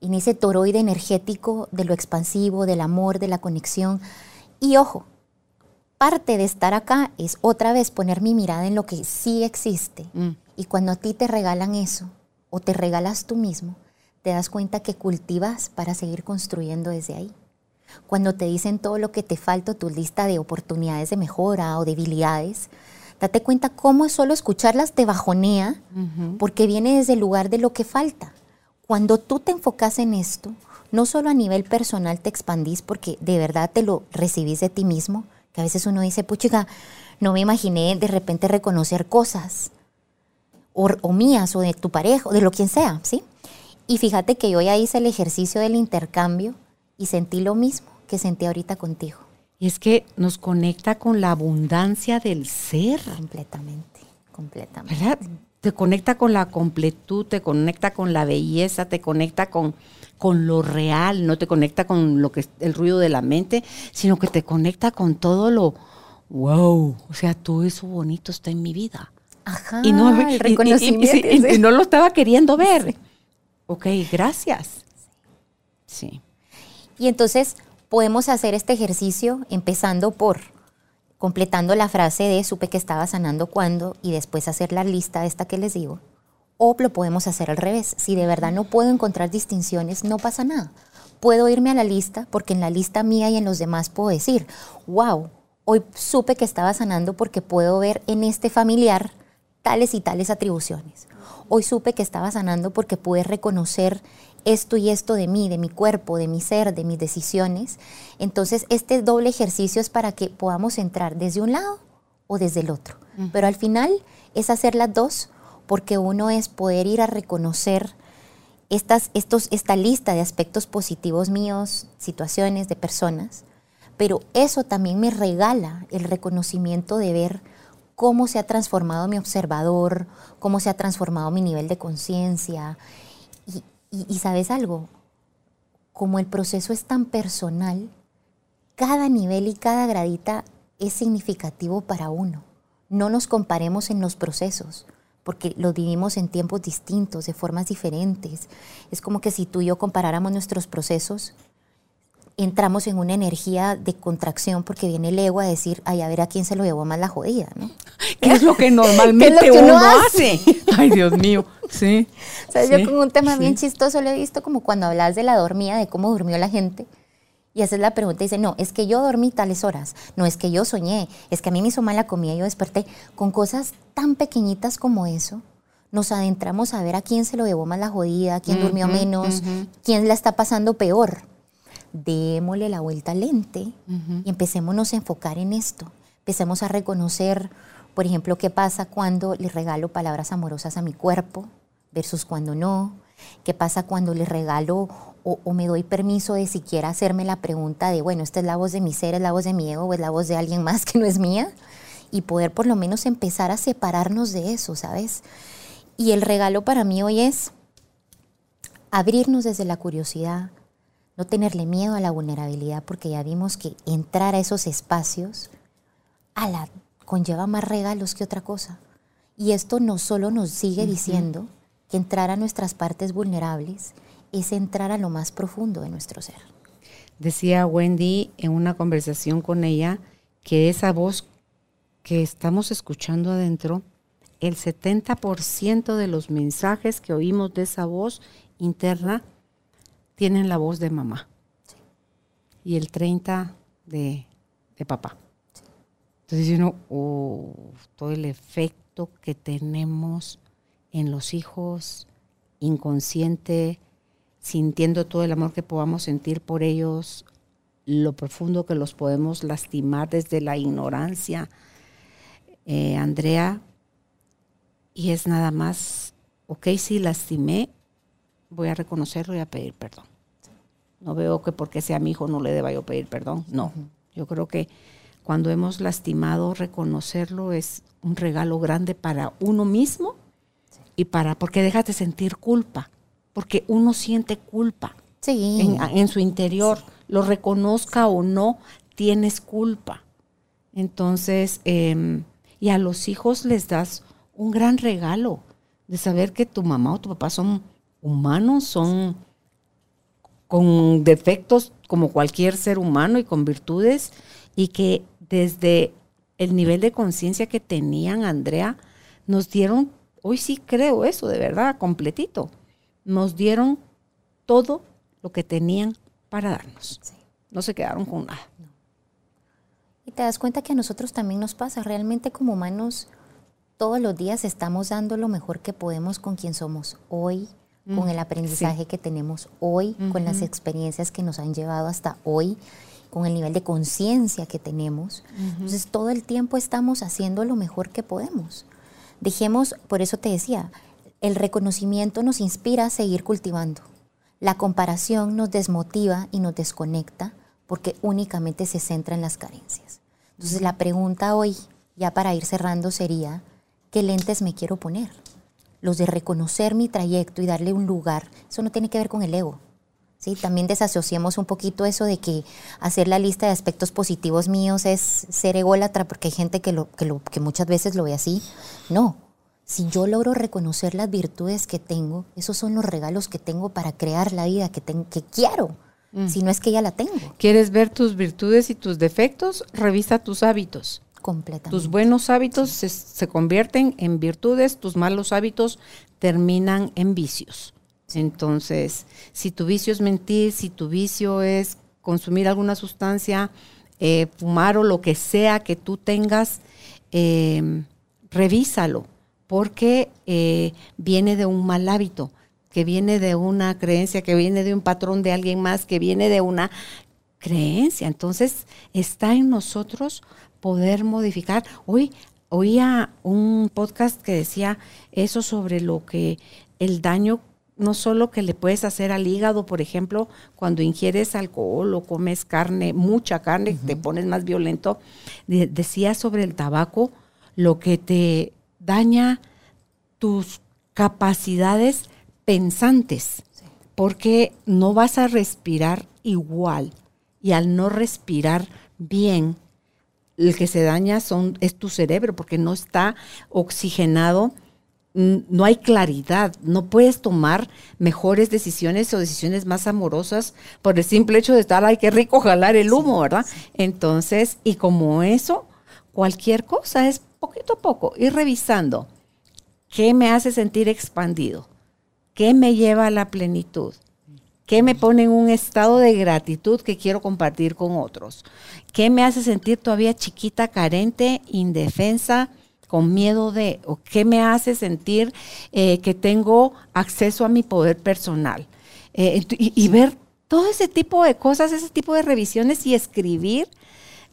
en ese toroide energético de lo expansivo, del amor, de la conexión. Y ojo, parte de estar acá es otra vez poner mi mirada en lo que sí existe. Mm. Y cuando a ti te regalan eso, o te regalas tú mismo, te das cuenta que cultivas para seguir construyendo desde ahí. Cuando te dicen todo lo que te falta, tu lista de oportunidades de mejora o debilidades, date cuenta cómo solo escucharlas te bajonea, porque viene desde el lugar de lo que falta. Cuando tú te enfocas en esto, no solo a nivel personal te expandís porque de verdad te lo recibís de ti mismo, que a veces uno dice, puchiga, no me imaginé de repente reconocer cosas, o, mías, o de tu pareja, o de lo quien sea, ¿sí? Y fíjate que yo ya hice el ejercicio del intercambio y sentí lo mismo que sentí ahorita contigo. Y es que nos conecta con la abundancia del ser. Completamente, completamente. ¿Verdad? Te conecta con la completud, te conecta con la belleza, te conecta con, con lo real, no te conecta con lo que el ruido de la mente, sino que te conecta con todo lo wow, o sea, todo eso bonito está en mi vida. Ajá, y no, el reconocimiento. Y, no lo estaba queriendo ver. Ok, gracias. Sí. Y entonces podemos hacer este ejercicio empezando por completando la frase de supe que estaba sanando cuando y después hacer la lista esta que les digo. O lo podemos hacer al revés. Si de verdad no puedo encontrar distinciones, no pasa nada. Puedo irme a la lista porque en la lista mía y en los demás puedo decir, wow, hoy supe que estaba sanando porque puedo ver en este familiar tales y tales atribuciones. Hoy supe que estaba sanando porque pude reconocer esto y esto de mí, de mi cuerpo, de mi ser, de mis decisiones. Entonces, este doble ejercicio es para que podamos entrar desde un lado o desde el otro. Pero al final es hacer las dos porque uno es poder ir a reconocer estas, estos, esta lista de aspectos positivos míos, situaciones, de personas, pero eso también me regala el reconocimiento de ver cómo se ha transformado mi observador, cómo se ha transformado mi nivel de conciencia, y, sabes algo, como el proceso es tan personal, cada nivel y cada gradita es significativo para uno. No nos comparemos en los procesos, porque lo vivimos en tiempos distintos, de formas diferentes. Es como que si tú y yo comparáramos nuestros procesos, entramos en una energía de contracción porque viene el ego a decir, ay, a ver a quién se lo llevó más la jodida, ¿no? ¿Qué es lo que normalmente uno, hace? Ay, Dios mío, sí. O sea, yo con un tema bien chistoso lo he visto como cuando hablas de la dormida, de cómo durmió la gente. Y haces la pregunta y dice, no, es que yo dormí tales horas, no es que yo soñé, es que a mí me hizo mal la comida y yo desperté. Con cosas tan pequeñitas como eso, nos adentramos a ver a quién se lo llevó más la jodida, quién durmió menos, quién la está pasando peor démosle la vuelta al lente y empecémonos a enfocar en esto. Empecemos a reconocer, por ejemplo, qué pasa cuando le regalo palabras amorosas a mi cuerpo versus cuando no. ¿Qué pasa cuando le regalo o, me doy permiso de siquiera hacerme la pregunta de, bueno, esta es la voz de mi ser, es la voz de mi ego o es la voz de alguien más que no es mía? Y poder por lo menos empezar a separarnos de eso, ¿sabes? Y el regalo para mí hoy es abrirnos desde la curiosidad, no tenerle miedo a la vulnerabilidad, porque ya vimos que entrar a esos espacios a la, conlleva más regalos que otra cosa. Y esto no solo nos sigue diciendo que entrar a nuestras partes vulnerables es entrar a lo más profundo de nuestro ser. Decía Wendy en una conversación con ella que esa voz que estamos escuchando adentro, el 70% de los mensajes que oímos de esa voz interna tienen la voz de mamá y el 30 de, papá. Entonces uno, oh, todo el efecto que tenemos en los hijos, inconsciente, sintiendo todo el amor que podamos sentir por ellos, lo profundo que los podemos lastimar desde la ignorancia. Eh, Andrea, y es nada más, ok, sí lastimé, voy a reconocerlo y a pedir perdón. No veo que porque sea mi hijo no le deba yo pedir perdón. No, yo creo que cuando hemos lastimado, reconocerlo es un regalo grande para uno mismo y para, porque dejas de sentir culpa, porque uno siente culpa en, su interior, lo reconozca o no, tienes culpa. Entonces, em, y a los hijos les das un gran regalo de saber que tu mamá o tu papá son humanos, son con defectos como cualquier ser humano y con virtudes, y que desde el nivel de conciencia que tenían, Andrea, nos dieron, hoy sí creo eso, de verdad, completito, nos dieron todo lo que tenían para darnos. No se quedaron con nada. Y te das cuenta que a nosotros también nos pasa, realmente como humanos, todos los días estamos dando lo mejor que podemos con quien somos hoy, con el aprendizaje que tenemos hoy, con las experiencias que nos han llevado hasta hoy, con el nivel de conciencia que tenemos. Entonces todo el tiempo estamos haciendo lo mejor que podemos. Dejemos, por eso te decía, el reconocimiento nos inspira a seguir cultivando. La comparación nos desmotiva y nos desconecta porque únicamente se centra en las carencias. Entonces la pregunta hoy, ya para ir cerrando, sería, ¿qué lentes me quiero poner? Los de reconocer mi trayecto y darle un lugar, eso no tiene que ver con el ego. ¿sí? También desasociemos un poquito eso de que hacer la lista de aspectos positivos míos es ser ególatra, porque hay gente que, lo, que, lo, que muchas veces lo ve así. No, si yo logro reconocer las virtudes que tengo, esos son los regalos que tengo para crear la vida que, que quiero. Mm. Si no es que ya la tengo. ¿Quieres ver tus virtudes y tus defectos? Revisa tus hábitos. Completamente. Tus buenos hábitos se, convierten en virtudes, tus malos hábitos terminan en vicios. Entonces, si tu vicio es mentir, si tu vicio es consumir alguna sustancia, eh, fumar o lo que sea que tú tengas, eh, revísalo porque eh, viene de un mal hábito, que viene de una creencia, que viene de un patrón de alguien más, que viene de una creencia. Entonces está en nosotros poder modificar. Hoy oía un podcast que decía eso sobre lo que el daño no solo que le puedes hacer al hígado, por ejemplo, cuando ingieres alcohol o comes carne, mucha carne, te pones más violento. decía sobre el tabaco lo que te daña tus capacidades pensantes, porque no vas a respirar igual. Y al no respirar bien, el que se daña son, es tu cerebro, porque no está oxigenado, no hay claridad, no puedes tomar mejores decisiones o decisiones más amorosas por el simple hecho de estar, ay, qué rico jalar el humo, ¿verdad? Entonces, y como eso, cualquier cosa es poquito a poco, ir revisando qué me hace sentir expandido, qué me lleva a la plenitud, qué me pone en un estado de gratitud que quiero compartir con otros, qué me hace sentir todavía chiquita, carente, indefensa, con miedo de, o qué me hace sentir eh, que tengo acceso a mi poder personal. Eh, y ver todo ese tipo de cosas, ese tipo de revisiones y escribir.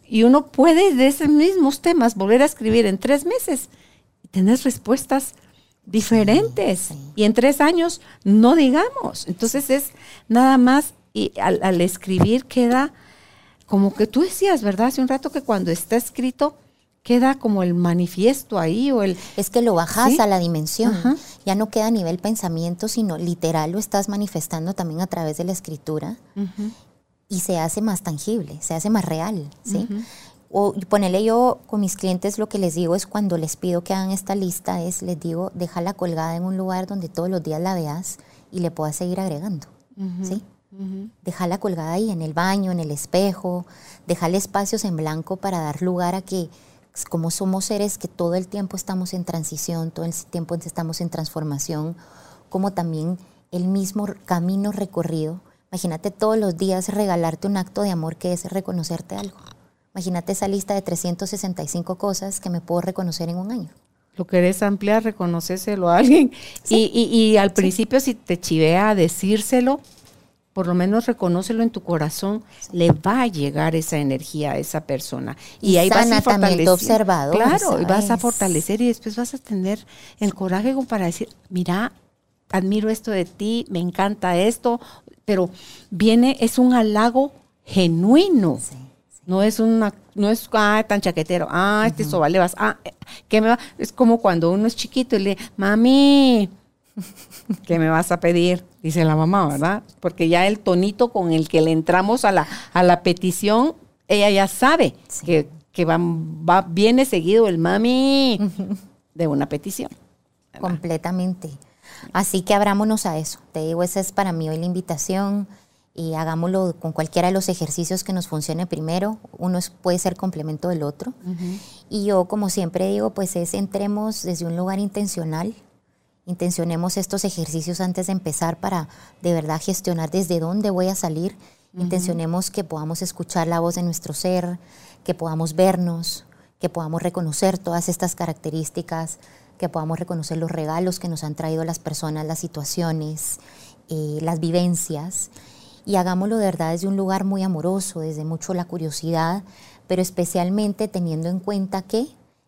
Y uno puede de esos mismos temas volver a escribir en tres meses y tener respuestas diferentes. Y en tres años no digamos. Entonces es nada más, y al, escribir queda como que tú decías, ¿verdad? Hace un rato que cuando está escrito queda como el manifiesto ahí o el... Es que lo bajas a la dimensión. Ya no queda a nivel pensamiento, sino literal lo estás manifestando también a través de la escritura. Y se hace más tangible, se hace más real, ¿sí? O ponerle yo con mis clientes lo que les digo es cuando les pido que hagan esta lista es les digo déjala colgada en un lugar donde todos los días la veas y le puedas seguir agregando, ¿sí? Déjala colgada ahí en el baño, en el espejo, déjale espacios en blanco para dar lugar a que como somos seres que todo el tiempo estamos en transición, todo el tiempo estamos en transformación, como también el mismo camino recorrido. Imagínate todos los días regalarte un acto de amor que es reconocerte algo. Imagínate esa lista de 365 cosas que me puedo reconocer en un año. Lo querés ampliar, reconocéselo a alguien. Y, al principio, si te chivea a decírselo, por lo menos reconócelo en tu corazón, le va a llegar esa energía a esa persona. Y, ahí vas a fortalecer. observado. Claro, y vas a fortalecer y después vas a tener el coraje como para decir, mira, admiro esto de ti, me encanta esto, pero viene, es un halago genuino. Sí. No es una, no es ah, tan chaquetero, ah, este uh -huh. vas, ah, ¿qué me va? Es como cuando uno es chiquito y le, mami, ¿qué me vas a pedir? Dice la mamá, ¿verdad? Porque ya el tonito con el que le entramos a la, a la petición, ella ya sabe que, que va, va, viene seguido el mami de una petición. Completamente. Así que abrámonos a eso. Te digo, esa es para mí hoy la invitación y hagámoslo con cualquiera de los ejercicios que nos funcione primero. Uno puede ser complemento del otro. Y yo, como siempre digo, pues es entremos desde un lugar intencional. Intencionemos estos ejercicios antes de empezar para de verdad gestionar desde dónde voy a salir. Intencionemos que podamos escuchar la voz de nuestro ser, que podamos vernos, que podamos reconocer todas estas características, que podamos reconocer los regalos que nos han traído las personas, las situaciones, eh, las vivencias y hagámoslo de verdad desde un lugar muy amoroso, desde mucho la curiosidad, pero especialmente teniendo en cuenta que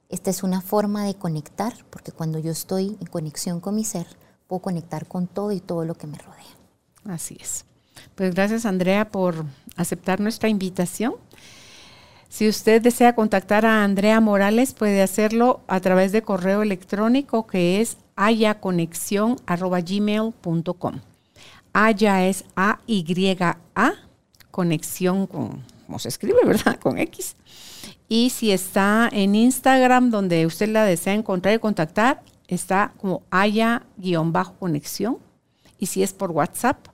esta es una forma de conectar, porque cuando yo estoy en conexión con mi ser, puedo conectar con todo y todo lo que me rodea. Así es. Pues gracias Andrea por aceptar nuestra invitación. Si usted desea contactar a Andrea Morales, puede hacerlo a través de correo electrónico que es ayaconexión.gmail.com. Aya es A-Y-A, conexión con, ¿cómo se escribe, verdad? Con X. Y si está en Instagram, donde usted la desea encontrar y contactar, está como haya-conexión. Y si es por WhatsApp,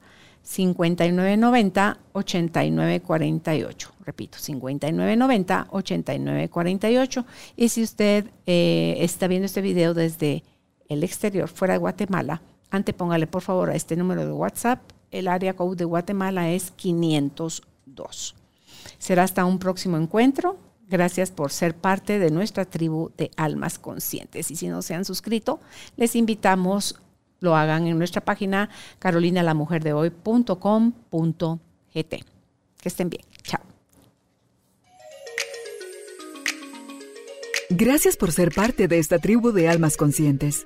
5990-8948. Repito, 5990-8948. Y si usted eh, está viendo este video desde el exterior, fuera de Guatemala, antepóngale por favor a este número de WhatsApp. El área code de Guatemala es 502. Será hasta un próximo encuentro. Gracias por ser parte de nuestra tribu de almas conscientes. Y si no se han suscrito, les invitamos lo hagan en nuestra página carolinalamujerdehoy.com.gt. Que estén bien. Chao. Gracias por ser parte de esta tribu de almas conscientes.